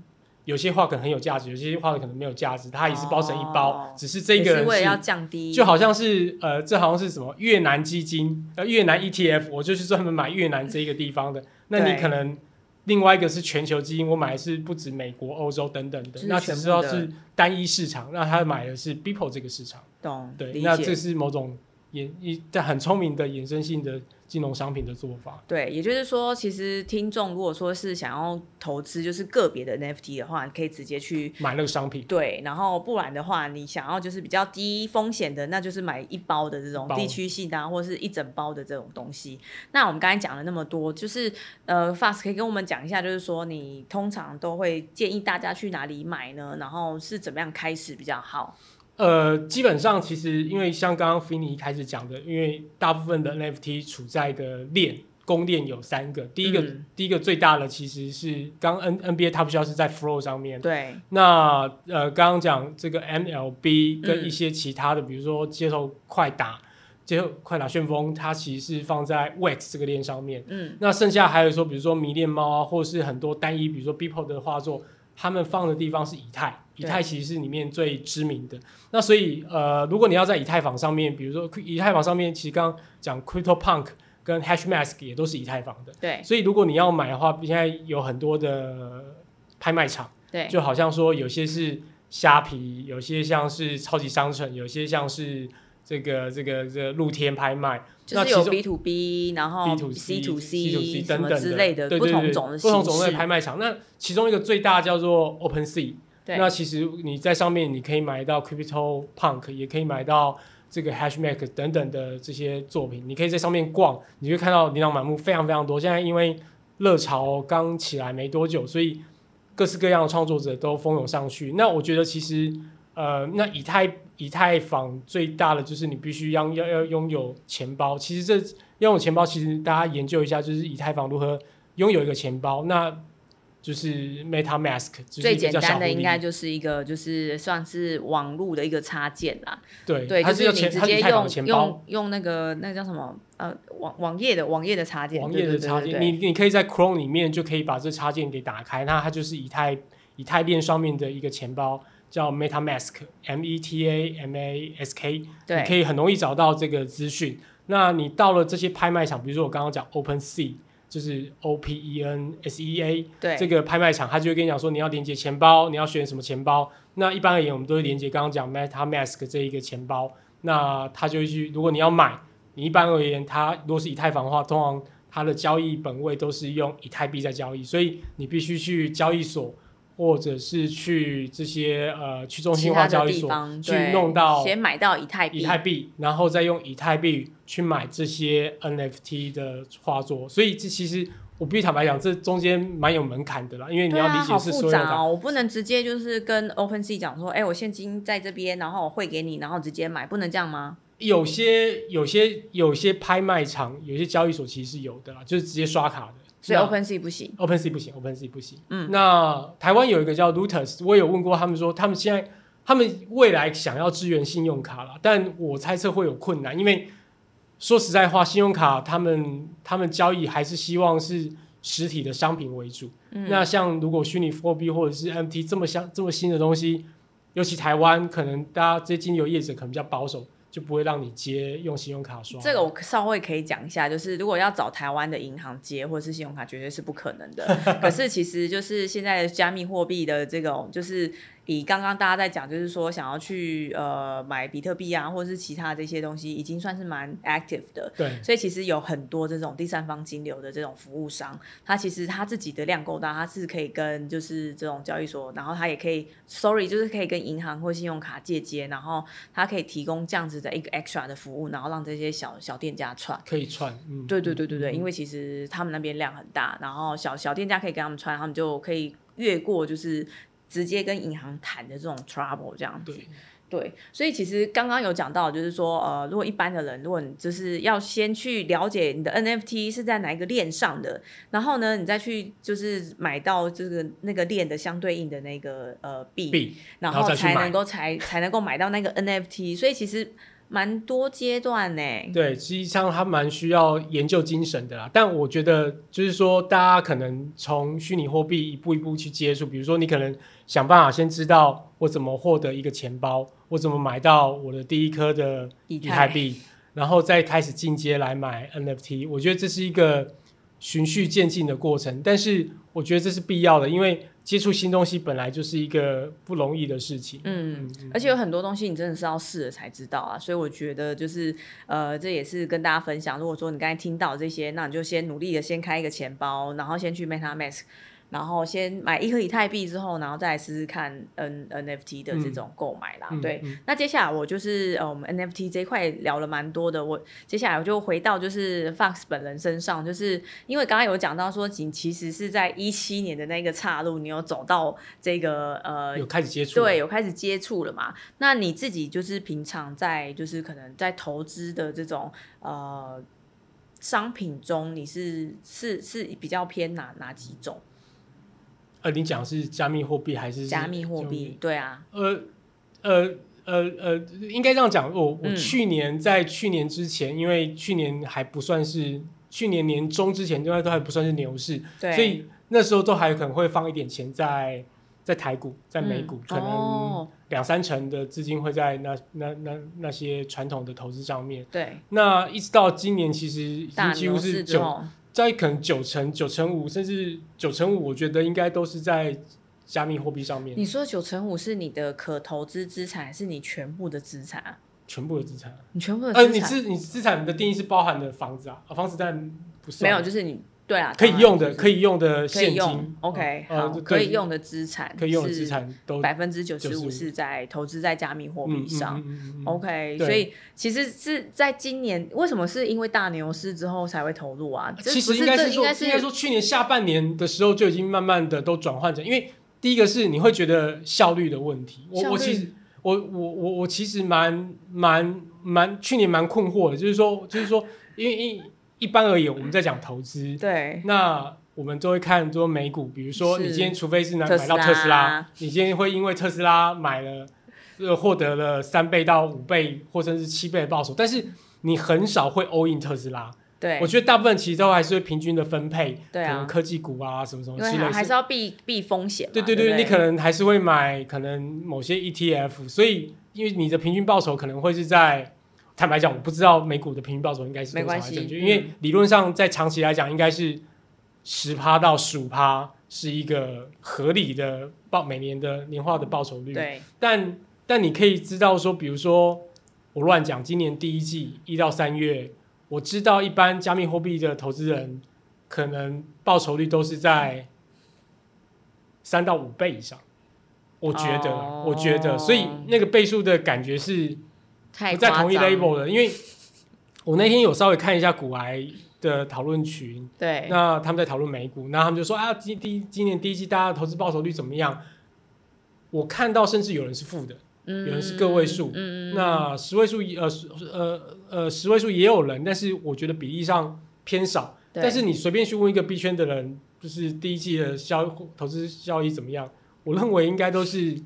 有些话可能很有价值，有些话可能没有价值，它也是包成一包，只是这个是为了要降低，就好像是呃，这好像是什么越南基金呃越南 ETF，我就是专门买越南这一个地方的，那你可能另外一个是全球基金，我买的是不止美国、欧洲等等的，那只知道是单一市场，那他买的是 People 这个市场，懂？对，那这是某种衍一但很聪明的衍生性的。金融商品的做法，对，也就是说，其实听众如果说是想要投资，就是个别的 NFT 的话，你可以直接去买那个商品。对，然后不然的话，你想要就是比较低风险的，那就是买一包的这种地区性的，或者是一整包的这种东西。那我们刚才讲了那么多，就是呃，Fast 可以跟我们讲一下，就是说你通常都会建议大家去哪里买呢？然后是怎么样开始比较好？呃，基本上其实因为像刚刚 Finny 一开始讲的，因为大部分的 NFT 处在的链公链有三个，第一个第一个最大的其实是刚 N NBA Top Shot 是在 Flow 上面，对。那呃，刚刚讲这个 MLB 跟一些其他的，比如说街头快打、街头快打旋风，它其实是放在 Wax 这个链上面。嗯。那剩下还有说，比如说迷恋猫啊，或是很多单一，比如说 People 的画作，他们放的地方是以太。以太其实是里面最知名的，那所以呃，如果你要在以太坊上面，比如说以太坊上面，其实刚刚讲 Crypto Punk 跟 Hashmask 也都是以太坊的，对。所以如果你要买的话，现在有很多的拍卖场，对，就好像说有些是虾皮，有些像是超级商城，有些像是这个这个这个露天拍卖，就是有 B to B，然后 B to C to C 等等之类的不同种的不同种类拍卖场。那其中一个最大叫做 Open Sea。那其实你在上面你可以买到 Crypto Punk，也可以买到这个 Hashmask 等等的这些作品。你可以在上面逛，你会看到琳琅满目，非常非常多。现在因为热潮刚起来没多久，所以各式各样的创作者都蜂拥上去。那我觉得其实呃，那以太以太坊最大的就是你必须要要要拥有钱包。其实这拥有钱包，其实大家研究一下，就是以太坊如何拥有一个钱包。那就是 MetaMask，最简单的应该就是一个就是算是网络的一个插件啦。对对，就是你直接用用用那个那个叫什么呃网网页的网页的插件，网页的插件，你你可以在 Chrome 里面就可以把这插件给打开，那它就是以太以太链上面的一个钱包，叫 MetaMask，M E T A M A S K，你可以很容易找到这个资讯。那你到了这些拍卖场，比如说我刚刚讲 OpenSea。就是 O P E N S E A，对这个拍卖场，他就会跟你讲说，你要连接钱包，你要选什么钱包。那一般而言，我们都会连接刚刚讲 MetaMask 这一个钱包。那他就会去，如果你要买，你一般而言，它如果是以太坊的话，通常它的交易本位都是用以太币在交易，所以你必须去交易所。或者是去这些呃去中心化交易所去弄到先买到以太币，以太币，然后再用以太币去买这些 NFT 的画作。所以这其实我必须坦白讲，这中间蛮有门槛的啦，因为你要理解是所有的。我不能直接就是跟 OpenSea 讲说，哎，我现金在这边，然后我汇给你，然后直接买，不能这样吗？有些有些有些拍卖场，有些交易所其实是有的啦，就是直接刷卡的。所以 OpenSea 不行，OpenSea 不行，OpenSea 不行。嗯，那台湾有一个叫 Lutus，我有问过他们说，他们现在他们未来想要支援信用卡了，但我猜测会有困难，因为说实在话，信用卡他们他们交易还是希望是实体的商品为主。嗯，那像如果虚拟货币或者是 MT 这么像这么新的东西，尤其台湾可能大家这些金融业者可能比较保守。就不会让你接用信用卡刷。这个我稍微可以讲一下，就是如果要找台湾的银行接或者是信用卡，绝对是不可能的。可是其实就是现在加密货币的这种，就是。以刚刚大家在讲，就是说想要去呃买比特币啊，或者是其他这些东西，已经算是蛮 active 的。对。所以其实有很多这种第三方金流的这种服务商，他其实他自己的量够大，他是可以跟就是这种交易所，然后他也可以，sorry，就是可以跟银行或信用卡借接，然后他可以提供这样子的一个 extra 的服务，然后让这些小小店家串。可以串。嗯。对对对对对，因为其实他们那边量很大，然后小小店家可以跟他们串，他们就可以越过就是。直接跟银行谈的这种 trouble 这样子，对，所以其实刚刚有讲到，就是说，呃，如果一般的人，如果你就是要先去了解你的 NFT 是在哪一个链上的，然后呢，你再去就是买到这个那个链的相对应的那个呃币，然后才能够才才能够买到那个 NFT，所以其实。蛮多阶段呢，对，实际上它蛮需要研究精神的啦。但我觉得，就是说，大家可能从虚拟货币一步一步去接触，比如说，你可能想办法先知道我怎么获得一个钱包，我怎么买到我的第一颗的以太币，然后再开始进阶来买 NFT。我觉得这是一个循序渐进的过程，但是我觉得这是必要的，因为。接触新东西本来就是一个不容易的事情，嗯，而且有很多东西你真的是要试了才知道啊，所以我觉得就是呃，这也是跟大家分享。如果说你刚才听到这些，那你就先努力的先开一个钱包，然后先去 MetaMask。然后先买一颗以太币之后，然后再来试试看 N NFT 的这种购买啦。对，那接下来我就是呃，我们 NFT 这一块聊了蛮多的。我接下来我就回到就是 Fox 本人身上，就是因为刚刚有讲到说，你其实是在一七年的那个岔路，你有走到这个呃，有开始接触，对，有开始接触了嘛？那你自己就是平常在就是可能在投资的这种呃商品中，你是是是比较偏哪哪几种？呃，你讲是加密货币还是加密货币？对啊。呃呃呃呃，应该这样讲。我我去年在去年之前，因为去年还不算是去年年中之前，应该都还不算是牛市，所以那时候都还可能会放一点钱在在台股、在美股，可能两三成的资金会在那那那那些传统的投资上面。对。那一直到今年，其实已经几乎是九。在可能九成、九成五，甚至九成五，我觉得应该都是在加密货币上面。你说九成五是你的可投资资产，还是你全部的资产？全部的资产。你全部的资产？呃，你资你资产的定义是包含的房子啊？房子但不是。没有，就是你。对啊，可以用的，可以用的现金，OK，好，可以用的资产，可以用的资产都百分之九十五是在投资在加密货币上，OK，所以其实是在今年，为什么是因为大牛市之后才会投入啊？其实应该是说，应该说去年下半年的时候就已经慢慢的都转换成，因为第一个是你会觉得效率的问题，我我其实我我我我其实蛮蛮蛮去年蛮困惑的，就是说就是说因为因。一般而言，我们在讲投资，对，那我们都会看多美股，比如说你今天除非是拿特买到特斯斯拉拉，你今天会因为特斯拉买了，呃，获得了三倍到五倍或甚至七倍的报酬，但是你很少会 all in 特斯拉。对我，觉得大部分其实都还是会平均的分配，对啊可能科技股啊什么什么之类的。还是要避避风险对对，对你可能还是会买可能某些 ETF，所以因为你的平均报酬可能会是在，坦白讲，我不知道美股的平均报酬应该是多少因为理论上在长期来讲应该是十趴到十五趴是一个合理的报每年的年化的报酬率，对。但但你可以知道说，比如说我乱讲，今年第一季一到三月，我知道一般加密货币的投资人可能报酬率都是在三到五倍以上。我觉得，哦我觉得，所以那个倍数的感觉是太不在同一 label 的，因为我那天有稍微看一下股癌的讨论群，对，那他们在讨论美股，那他们就说啊，今第一今年第一季大家的投资报酬率怎么样？我看到甚至有人是负的，嗯有人是个位数嗯嗯，那十位数呃十呃呃十位数也有人，但是我觉得比例上偏少。但是你随便去问一个币圈的人，就是第一季的效投资效益怎么样？我认为应该都是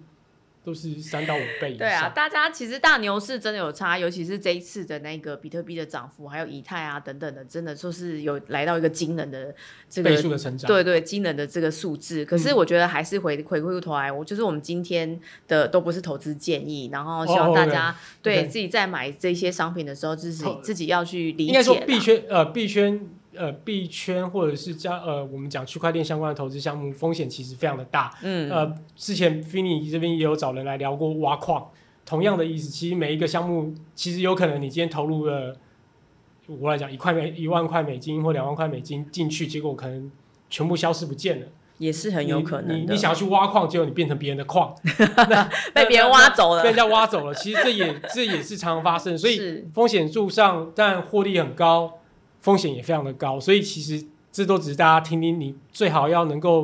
都是三到五倍以上。对啊，大家其实大牛市真的有差，尤其是这一次的那个比特币的涨幅，还有以太啊等等的，真的就是有来到一个惊人的这个倍数的成长。对对，惊人的这个数字。可是我觉得还是回回过头来，我就是我们今天的都不是投资建议，然后希望哦大家对自己在买这些商品的时候，自己自己要去理应该说解啦。币圈呃币圈呃币圈或者是加呃我们讲区块链相关的投资项目，风险其实非常的大。嗯，呃，之前 Fini 这边也有找人来聊过挖矿，同样的意思。其实每一个项目，其实有可能你今天投入了，我来讲一块美一万块美金或两万块美金进去，结果可能全部消失不见了，也是很有可能。你你你想要去挖矿，结果你变成别人的矿 被别人挖走了被人家挖走了。其实这也这也是常常发生，所以风险度上，但获利很高，风险也非常的高，所以其实这都只是大家听听，你最好要能够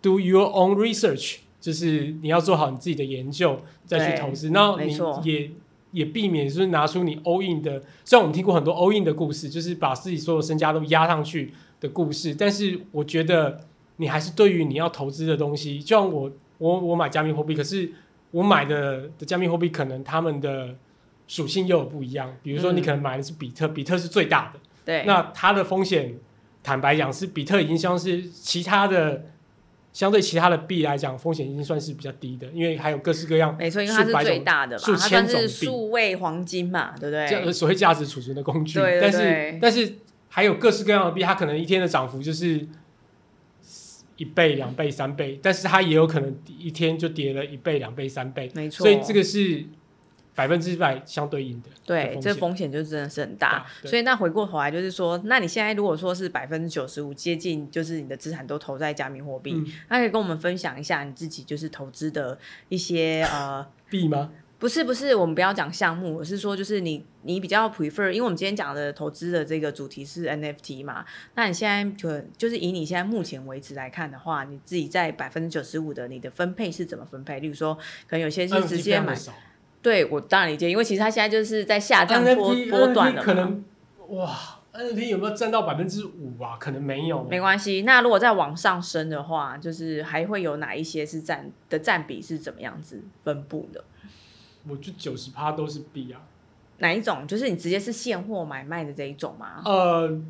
do your own research，就是你要做好你自己的研究再去投资，那你也也避免就是拿出你 all in 的，虽然我们听过很多 all in 的故事，就是把自己所有身家都压上去的故事，但是我觉得你还是对于你要投资的东西，就像我我我买加密货币，可是我买的的加密货币可能他们的属性又有不一样，比如说你嗯。可能买的是比特，比特是最大的，对，那它的风险，坦白讲是比特已经像是其他的，相对其他的币来讲，风险已经算是比较低的，因为还有各式各样没错，因为它是最大的嘛，数它算是千种币数位黄金嘛，对不对这对？所谓价值储存的工具。对对但是但是还有各式各样的币，它可能一天的涨幅就是一倍、两倍、三倍，但是它也有可能一天就跌了一倍、两倍、三倍，没错，所以这个是百分之百相对应的。对，风这风险就真的是很大。所以那回过头来就是说，那你现在如果说是百分之九十五接近，就是你的资产都投在加密货币，嗯那可以跟我们分享一下你自己就是投资的一些呃。币吗？不是不是，我们不要讲项目，我是说就是你你比较 prefer，因为我们今天讲的投资的这个主题是 NFT 嘛，那你现在就就是以你现在目前为止来看的话，你自己在百分之九十五的你的分配是怎么分配？例如说，可能有些是直接买，对我当然理解，因为其实它现在就是在下降波波段了。可能哇，NFT 有没有占到百分之五啊？可能没有。没关系，那如果再往上升的话，就是还会有哪一些是占的占比是怎么样子分布的？我就九十趴都是币啊。哪一种？就是你直接是现货买卖的这一种吗？呃，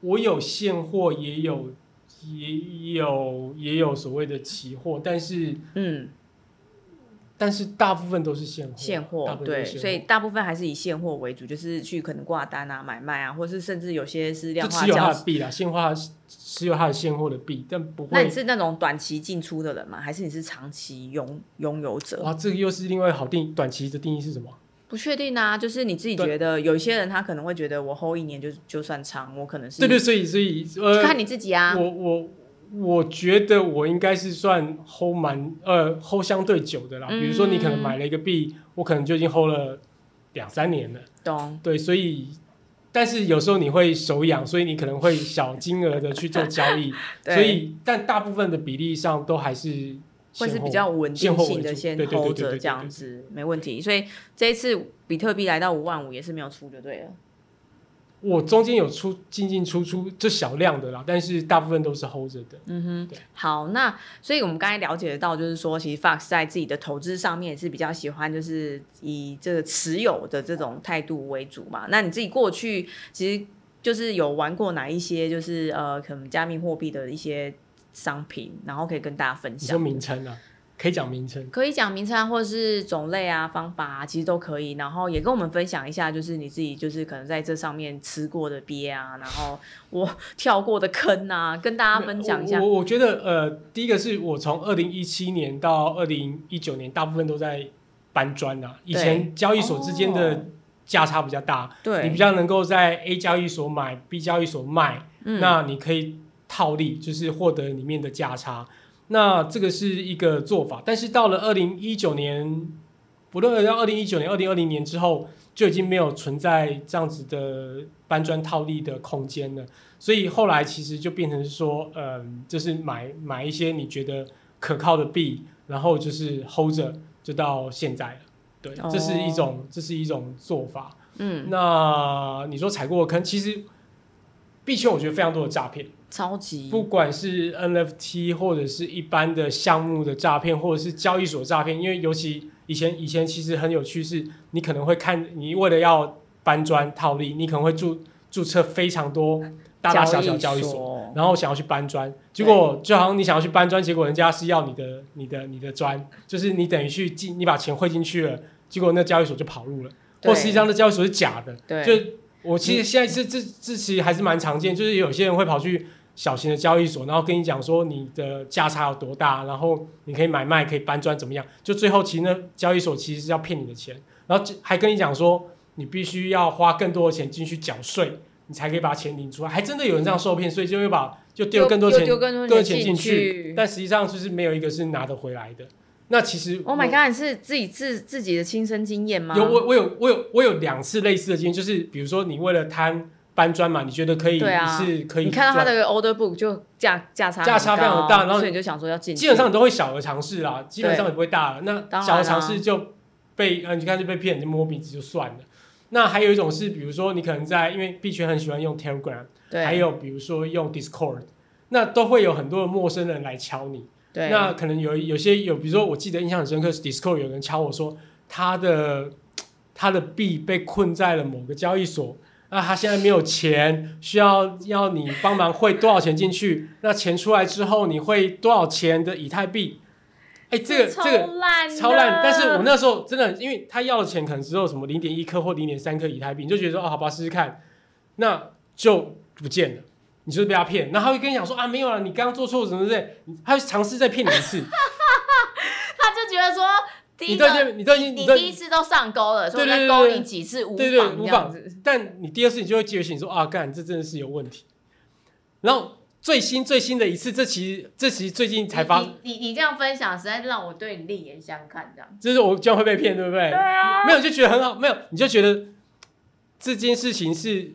我有现货，也有也有也有所谓的期货，但是嗯，但是大部分都是现货，现货对，所以大部分还是以现货为主，就是去可能挂单啊、买卖啊，或是甚至有些是量化交易。持有它的币啦，现货它持有它的现货的币，但不会那你是那种短期进出的人吗？还是你是长期拥拥有者？哇，这个又是另外好定短期的定义是什么？不确定啊，就是你自己觉得，有一些人他可能会觉得我 hold 一年就就算长，我可能是对对，所以所以呃，看你自己啊。我我我觉得我应该是算 hold 蛮呃 hold 相对久的啦。比如说你可能买了一个币，我可能就已经 hold 了两三年了。懂，对，所以但是有时候你会手痒，所以你可能会小金额的去做交易。对所以但大部分的比例上都还是会是比较稳现定性的先 hold 对这样子，没问题。所以这一次比特币来到五万五也是没有出就对了。我中间有出进进出出，就小量的啦，但是大部分都是 hold 着的。嗯哼，好，那所以我们刚才了解到，就是说，其实 Fox 在自己的投资上面也是比较喜欢，就是以这个持有的这种态度为主嘛。那你自己过去其实就是有玩过哪一些，就是呃，可能加密货币的一些商品，然后可以跟大家分享。说名称啊。可以讲名称，可以讲名称啊，或者是种类啊、方法啊，其实都可以。然后也跟我们分享一下，就是你自己就是可能在这上面吃过的鳖啊，然后我跳过的坑啊，跟大家分享一下。我我觉得呃，第一个是我从二零一七年到二零一九年，大部分都在搬砖啊。以前交易所之间的价差比较大，对，你比较能够在 A 交易所买，B 交易所卖，那你可以套利，就是获得里面的价差。那这个是一个做法，但是到了二零一九年，不论到二零一九年、二零二零年之后，就已经没有存在这样子的搬砖套利的空间了。所以后来其实就变成说，嗯，就是买买一些你觉得可靠的币，然后就是 hold 着，就到现在了。对，这是一种，这是一种做法。嗯，那你说踩过坑，其实币圈我觉得非常多的诈骗。超级，不管是 NFT 或者是一般的项目的诈骗，或者是交易所诈骗，因为尤其以前以前其实很有趣，是你可能会看，你为了要搬砖套利，你可能会注注册非常多大大小小交易所，然后想要去搬砖，结果就好像你想要去搬砖，结果人家是要你的你的你的砖，就是你等于去进你把钱汇进去了，结果那交易所就跑路了，或实际上那交易所是假的，就我其实现在是这这其实还是蛮常见，就是有些人会跑去。小型的交易所，然后跟你讲说你的价差有多大，然后你可以买卖，可以搬砖怎么样？就最后其实呢，交易所其实是要骗你的钱，然后还跟你讲说你必须要花更多的钱进去缴税，你才可以把钱领出来。还真的有人这样受骗，所以就会把就丢更多钱，丢更多钱进去，但实际上就是没有一个是拿得回来的。那其实，Oh my God，是自己自自己的亲身经验吗？有我我有我有我有两次类似的经验，就是比如说你为了贪。搬砖嘛？你觉得可以？是可以。你看到他的 order book 就价价差价差非常大，然后所以你就想说要进。基本上你都会小额尝试啦，基本上也不会大了。那小额尝试就被呃，你看就被骗，就摸鼻子就算了。那还有一种是，比如说你可能在因为币圈很喜欢用 Telegram，还有比如说用 Discord，那都会有很多的陌生人来敲你。对。那可能有有些有，比如说我记得印象很深刻是 Discord 有人敲我说他的他的币被困在了某个交易所。那他现在没有钱，需要要你帮忙汇多少钱进去？那钱出来之后，你会多少钱的以太币？哎，这个这个超烂！但是我那时候真的，因为他要的钱可能只有什么零点一颗或零点三颗以太币，你就觉得说哦，好吧，试试看，那就不见了，你就是被他骗。然后他会跟你讲说啊，没有了，你刚刚做错什么之类，他会尝试再骗你一次。他就觉得说。你都已经，你都已经，你第一次都上钩了，所以再勾你几次无妨无妨。但你第二次你就会觉醒说啊，干，这真的是有问题。然后最新最新的一次，这其实这其实最近才发。你你这样分享，实在让我对你另眼相看，这样。就是我将会被骗，对不对？对啊。没有就觉得很好，没有你就觉得这件事情是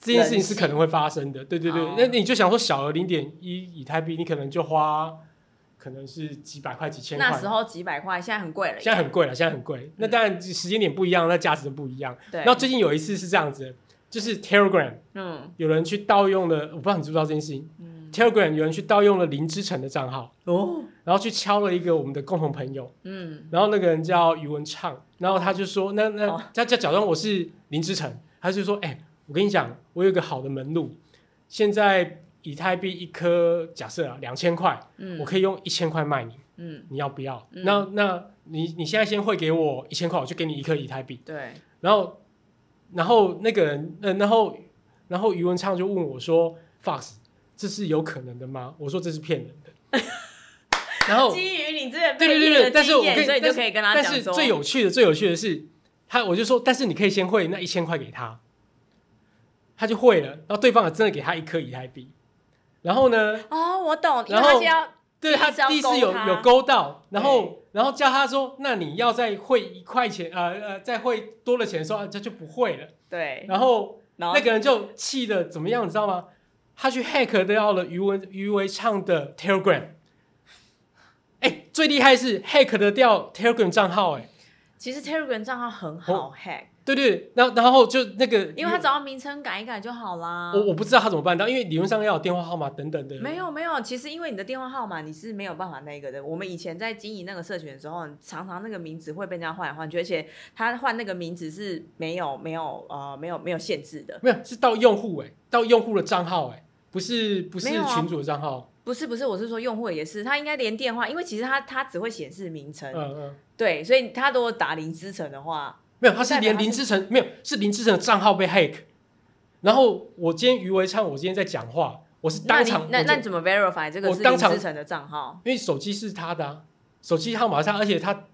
这件事情是可能会发生的，对对对。那你就想说，小额零点一以太币，你可能就花。可能是几百块、几千块。那时候几百块，现在很贵了。现在很贵了，现在很贵。那当然时间点不一样，那价值不一样。对。然后最近有一次是这样子，就是 Telegram，嗯，有人去盗用了，我不知道你知不知道这件事情。嗯。Telegram 有人去盗用了林之晨的账号，哦，然后去敲了一个我们的共同朋友，嗯，然后那个人叫余文畅，然后他就说，那那他就假装我是林之晨，他就说，哎，我跟你讲，我有一个好的门路，现在。以太币一颗，假设啊两千块，我可以用一千块卖你，你要不要？那那你你现在先汇给我一千块，我就给你一颗以太币。对。然后然后那个人，呃，然后然后余文畅就问我说：“Fox，这是有可能的吗？”我说：“这是骗人的。”然后 基于你这个对对对对，但是我可以，就可以跟他讲但是最有趣的最有趣的是，他我就说，但是你可以先汇那一千块给他，他就会了，然后对方也真的给他一颗以太币。然后呢？哦，我懂。然后对他第一次有有勾到，然后然后叫他说：“那你要再汇一块钱，呃呃，再汇多了钱的时候，他就不会了。”对。然后那个人就气的怎么样，你知道吗？他去 hack 掉了余文余文畅的 Telegram。哎，最厉害是 hack 的掉 Telegram 账号，哎。其实 Telegram 账号很好 hack。对对，然后然后就那个，因为他只要名称改一改就好啦。我我不知道他怎么办到，因为理论上要有电话号码等等的。没有没有，其实因为你的电话号码你是没有办法那个的。我们以前在经营那个社群的时候，常常那个名字会被人家换来换去，而且他换那个名字是没有没有呃没有没有限制的。没有，是到用户哎，到用户的账号哎，不是不是群主的账号。不是不是，我是说用户也是，他应该连电话，因为其实他他只会显示名称。嗯嗯。对，所以他如果打零之成的话。没有，他是连林志成没有，是林志成的账号被 hack。然后我今天余维昌，我今天在讲话，我是当场那那怎么 verify 这个是林志成的账号？因为手机是他的，手机号码上，而且他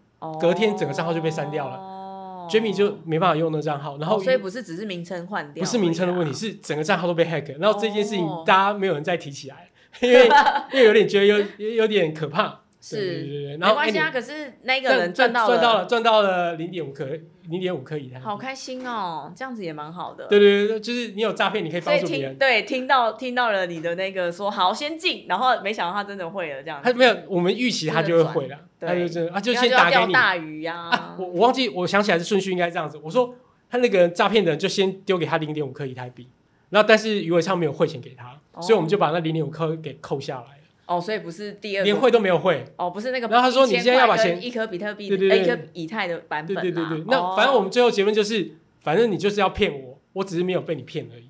隔天整个账号就被删掉了。哦，Jamie 就没办法用那账号。然后所以不是只是名称换掉，不是名称的问题，是整个账号都被 hack。然后这件事情大家没有人再提起来，因为因为有点觉得有有点可怕。是，没关系啊。可是那个人赚到赚到了赚到了零点五颗零点五颗以太，好开心哦！这样子也蛮好的。对对对，就是你有诈骗，你可以帮助别人。对，听到听到了你的那个说好先进，然后没想到他真的会了这样。他没有，我们预期他就会会了，他就真他就先打给你大鱼呀。我我忘记，我想起来是顺序应该这样子。我说他那个诈骗的人就先丢给他零点五颗以太币，然后但是余伟昌没有汇钱给他，所以我们就把那零点五颗给扣下来。哦，所以不是第二连会都没有会哦，不是那个。然后他说：“你现在要把钱一颗比特币，对对对，一颗以太的版本。”对对对对，那反正我们最后结论就是，反正你就是要骗我，我只是没有被你骗而已。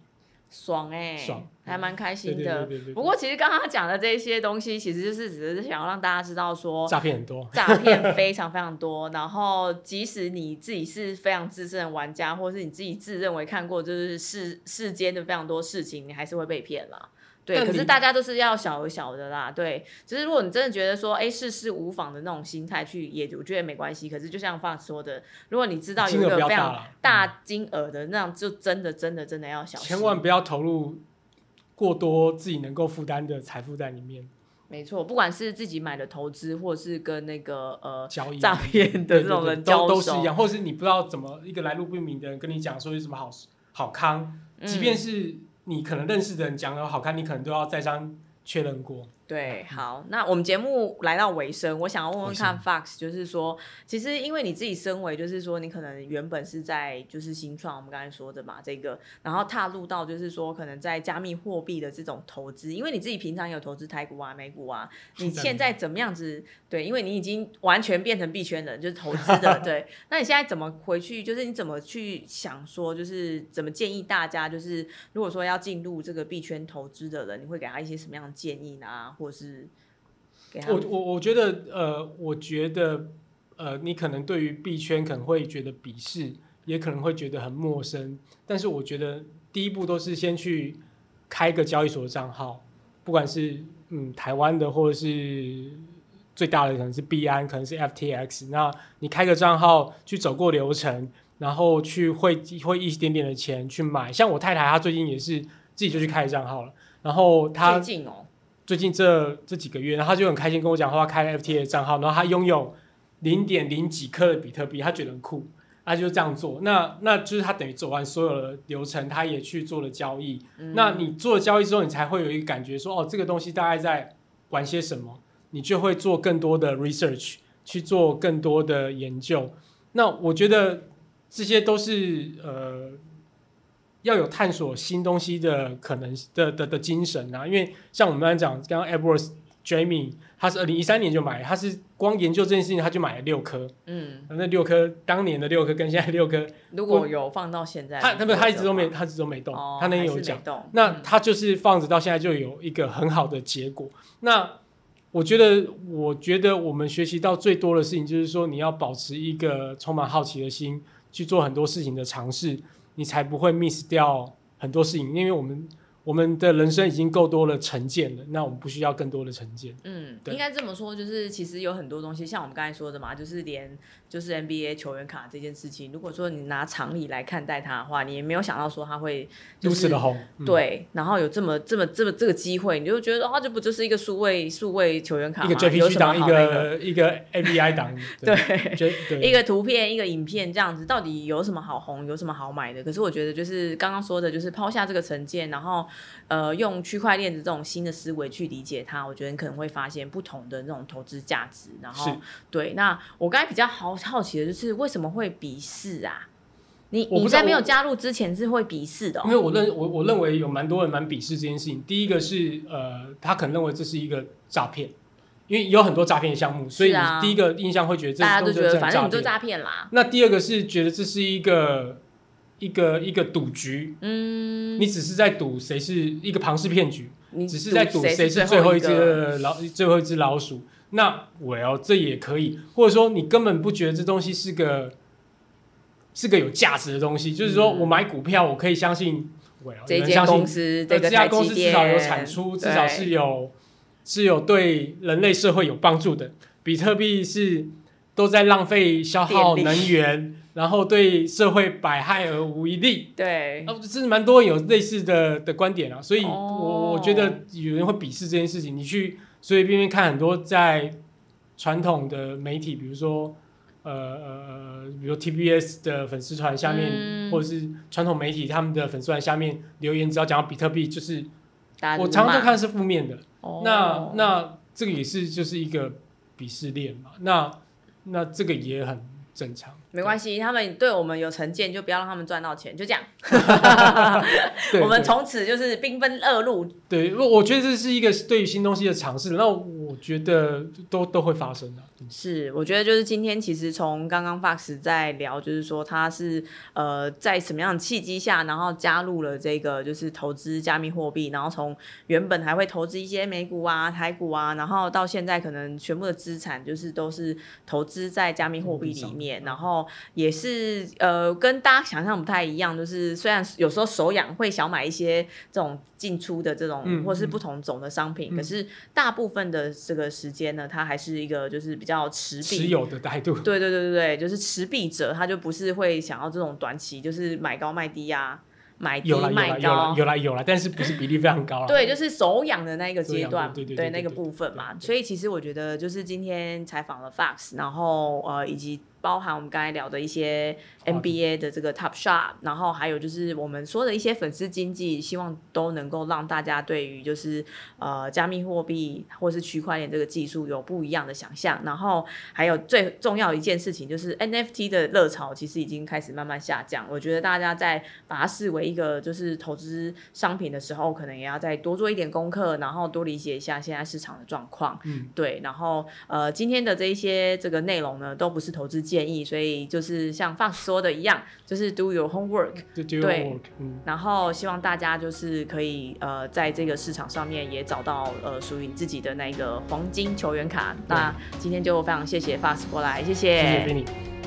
爽哎，爽，还蛮开心的。不过其实刚刚讲的这些东西，其实就是只是想要让大家知道说，诈骗很多，诈骗非常非常多。然后即使你自己是非常资深的玩家，或者是你自己自认为看过就是世世间的非常多事情，你还是会被骗了。对，可是大家都是要小而小的啦。对，只是如果你真的觉得说，哎，世事无妨的那种心态去，也我觉得没关系。可是就像 Fox 说的，如果你知道有一个非常大金额的，那样就真的真的真的要小心，千万不要投入过多自己能够负担的财富在里面。没错，不管是自己买的投资，或是跟那个呃交易诈骗的这种人交都是一样，或者是你不知道怎么一个来路不明的人跟你讲说有什么好好康，即便是。你可能认识的人讲的好看，你可能都要再三确认过。对，好，那我们节目来到尾声，我想要问问看，Fox，就是说，其实因为你自己身为，就是说，你可能原本是在就是新创，我们刚才说的嘛，这个，然后踏入到就是说，可能在加密货币的这种投资，因为你自己平常有投资台股啊、美股啊，你现在怎么样子？对，因为你已经完全变成币圈人，就是投资的，对。那你现在怎么回去？就是你怎么去想说，就是怎么建议大家，就是如果说要进入这个币圈投资的人，你会给他一些什么样的建议呢？或是，我我我觉得，呃，我觉得，呃，你可能对于币圈可能会觉得鄙视，也可能会觉得很陌生。但是我觉得第一步都是先去开个交易所的账号，不管是嗯台湾的，或者是最大的可能是币安，可能是 FTX。那你开个账号去走过流程，然后去汇汇一点点的钱去买。像我太太，她最近也是自己就去开账号了，然后她最近哦。最近这这几个月，然后他就很开心跟我讲话，开 FTA 的账号，然后他拥有零点零几克的比特币，他觉得很酷，他就这样做。那那就是他等于走完所有的流程，他也去做了交易。那你做了交易之后，你才会有一个感觉说，哦，这个东西大概在玩些什么，你就会做更多的 research，去做更多的研究。那我觉得这些都是呃。要有探索新东西的可能的的的精神啊，因为像我们刚才讲，刚刚 Edward Jamie 他是二零一三年就买，他是光研究这件事情他就买了六颗，嗯，那六颗当年的六颗跟现在六颗，如果有放到现在，他他不他一直都没他一直都没动，他那天有讲，那他就是放着到现在就有一个很好的结果。那我觉得，我觉得我们学习到最多的事情就是说，你要保持一个充满好奇的心，去做很多事情的尝试。你才不会 miss 掉很多事情，因为我们我们的人生已经够多了成见了，那我们不需要更多的成见。嗯，应该这么说，就是其实有很多东西，像我们刚才说的嘛，就是连就是 NBA 球员卡这件事情，如果说你拿常理来看待它的话，你也没有想到说他会如此的红。对，然后有这么这么这么这个机会，你就觉得啊，这不就是一个数位数位球员卡吗，一个 JPG 档，一个一个 ABI 档，对，一个图片，一个影片这样子，到底有什么好红，有什么好买的？可是我觉得就是刚刚说的，就是抛下这个成见，然后呃，用区块链的这种新的思维去理解它，我觉得你可能会发现不同的那种投资价值。然后对，那我刚才比较好。好奇的就是为什么会鄙视啊？你你在没有加入之前是会鄙视的，因为我认我我认为有蛮多人蛮鄙视这件事情。第一个是呃，他可能认为这是一个诈骗，因为有很多诈骗项目，所以第一个印象会觉得大家都觉得反正你就诈骗啦。那第二个是觉得这是一个一个一个赌局，嗯，你只是在赌谁是一个庞氏骗局，你只是在赌谁是最后一只老最后一只老鼠。那我要这也可以，或者说你根本不觉得这东西是个。是个有价值的东西，就是说我买股票，我可以相信，我要这间公司，这家公司至少有产出，至少是有是有对人类社会有帮助的。比特币是都在浪费消耗能源，然后对社会百害而无一利。对，啊，这是蛮多有类似的的观点啊。所以我我觉得有人会鄙视这件事情。你去随随便便看很多在传统的媒体，比如说。呃呃呃，比如 TBS 的粉丝团下面，或者是传统媒体他们的粉丝团下面留言，只要讲到比特币，就是我常常都看是负面的。那那这个也是就是一个鄙视链嘛。那那这个也很正常。没关系，他们对我们有成见，就不要让他们赚到钱，就这样。我们从此就是兵分二路。对，我我觉得这是一个对于新东西的尝试。那我觉得都都会发生的。是，我觉得就是今天其实从刚刚 Fox 在聊，就是说他是呃在什么样的契机下，然后加入了这个就是投资加密货币，然后从原本还会投资一些美股啊、台股啊，然后到现在可能全部的资产就是都是投资在加密货币里面，然后。也是呃，跟大家想象不太一样，就是虽然有时候手痒会想买一些这种进出的这种或是不同种的商品，可是大部分的这个时间呢，它还是一个就是比较持持有的态度。对对对对对，就是持币者，他就不是会想要这种短期，就是买高卖低呀。买低卖高，有啦有啦，但是不是比例非常高了？对，就是手痒的那一个阶段，对对对，那个部分嘛。所以其实我觉得，就是今天采访了 Fox，然后呃，以及包含我们刚才聊的一些 NBA 的这个 Top Shot，然后还有就是我们说的一些粉丝经济，希望都能够让大家对于就是呃加密货币或是区块链这个技术有不一样的想象。然后还有最重要一件事情，就是 NFT 的热潮其实已经开始慢慢下降。我觉得大家在把它视为一个就是投资商品的时候，可能也要再多做一点功课，然后多理解一下现在市场的状况。嗯，对。然后呃，今天的这一些这个内容呢，都不是投资建议，所以就是像 Fox 说的一样，就是 do your homework。对。嗯。然后希望大家就是可以呃，在这个市场上面也找到呃属于你自己的那个黄金球员卡。那今天就非常谢谢 Fast 过来，谢谢。谢谢你。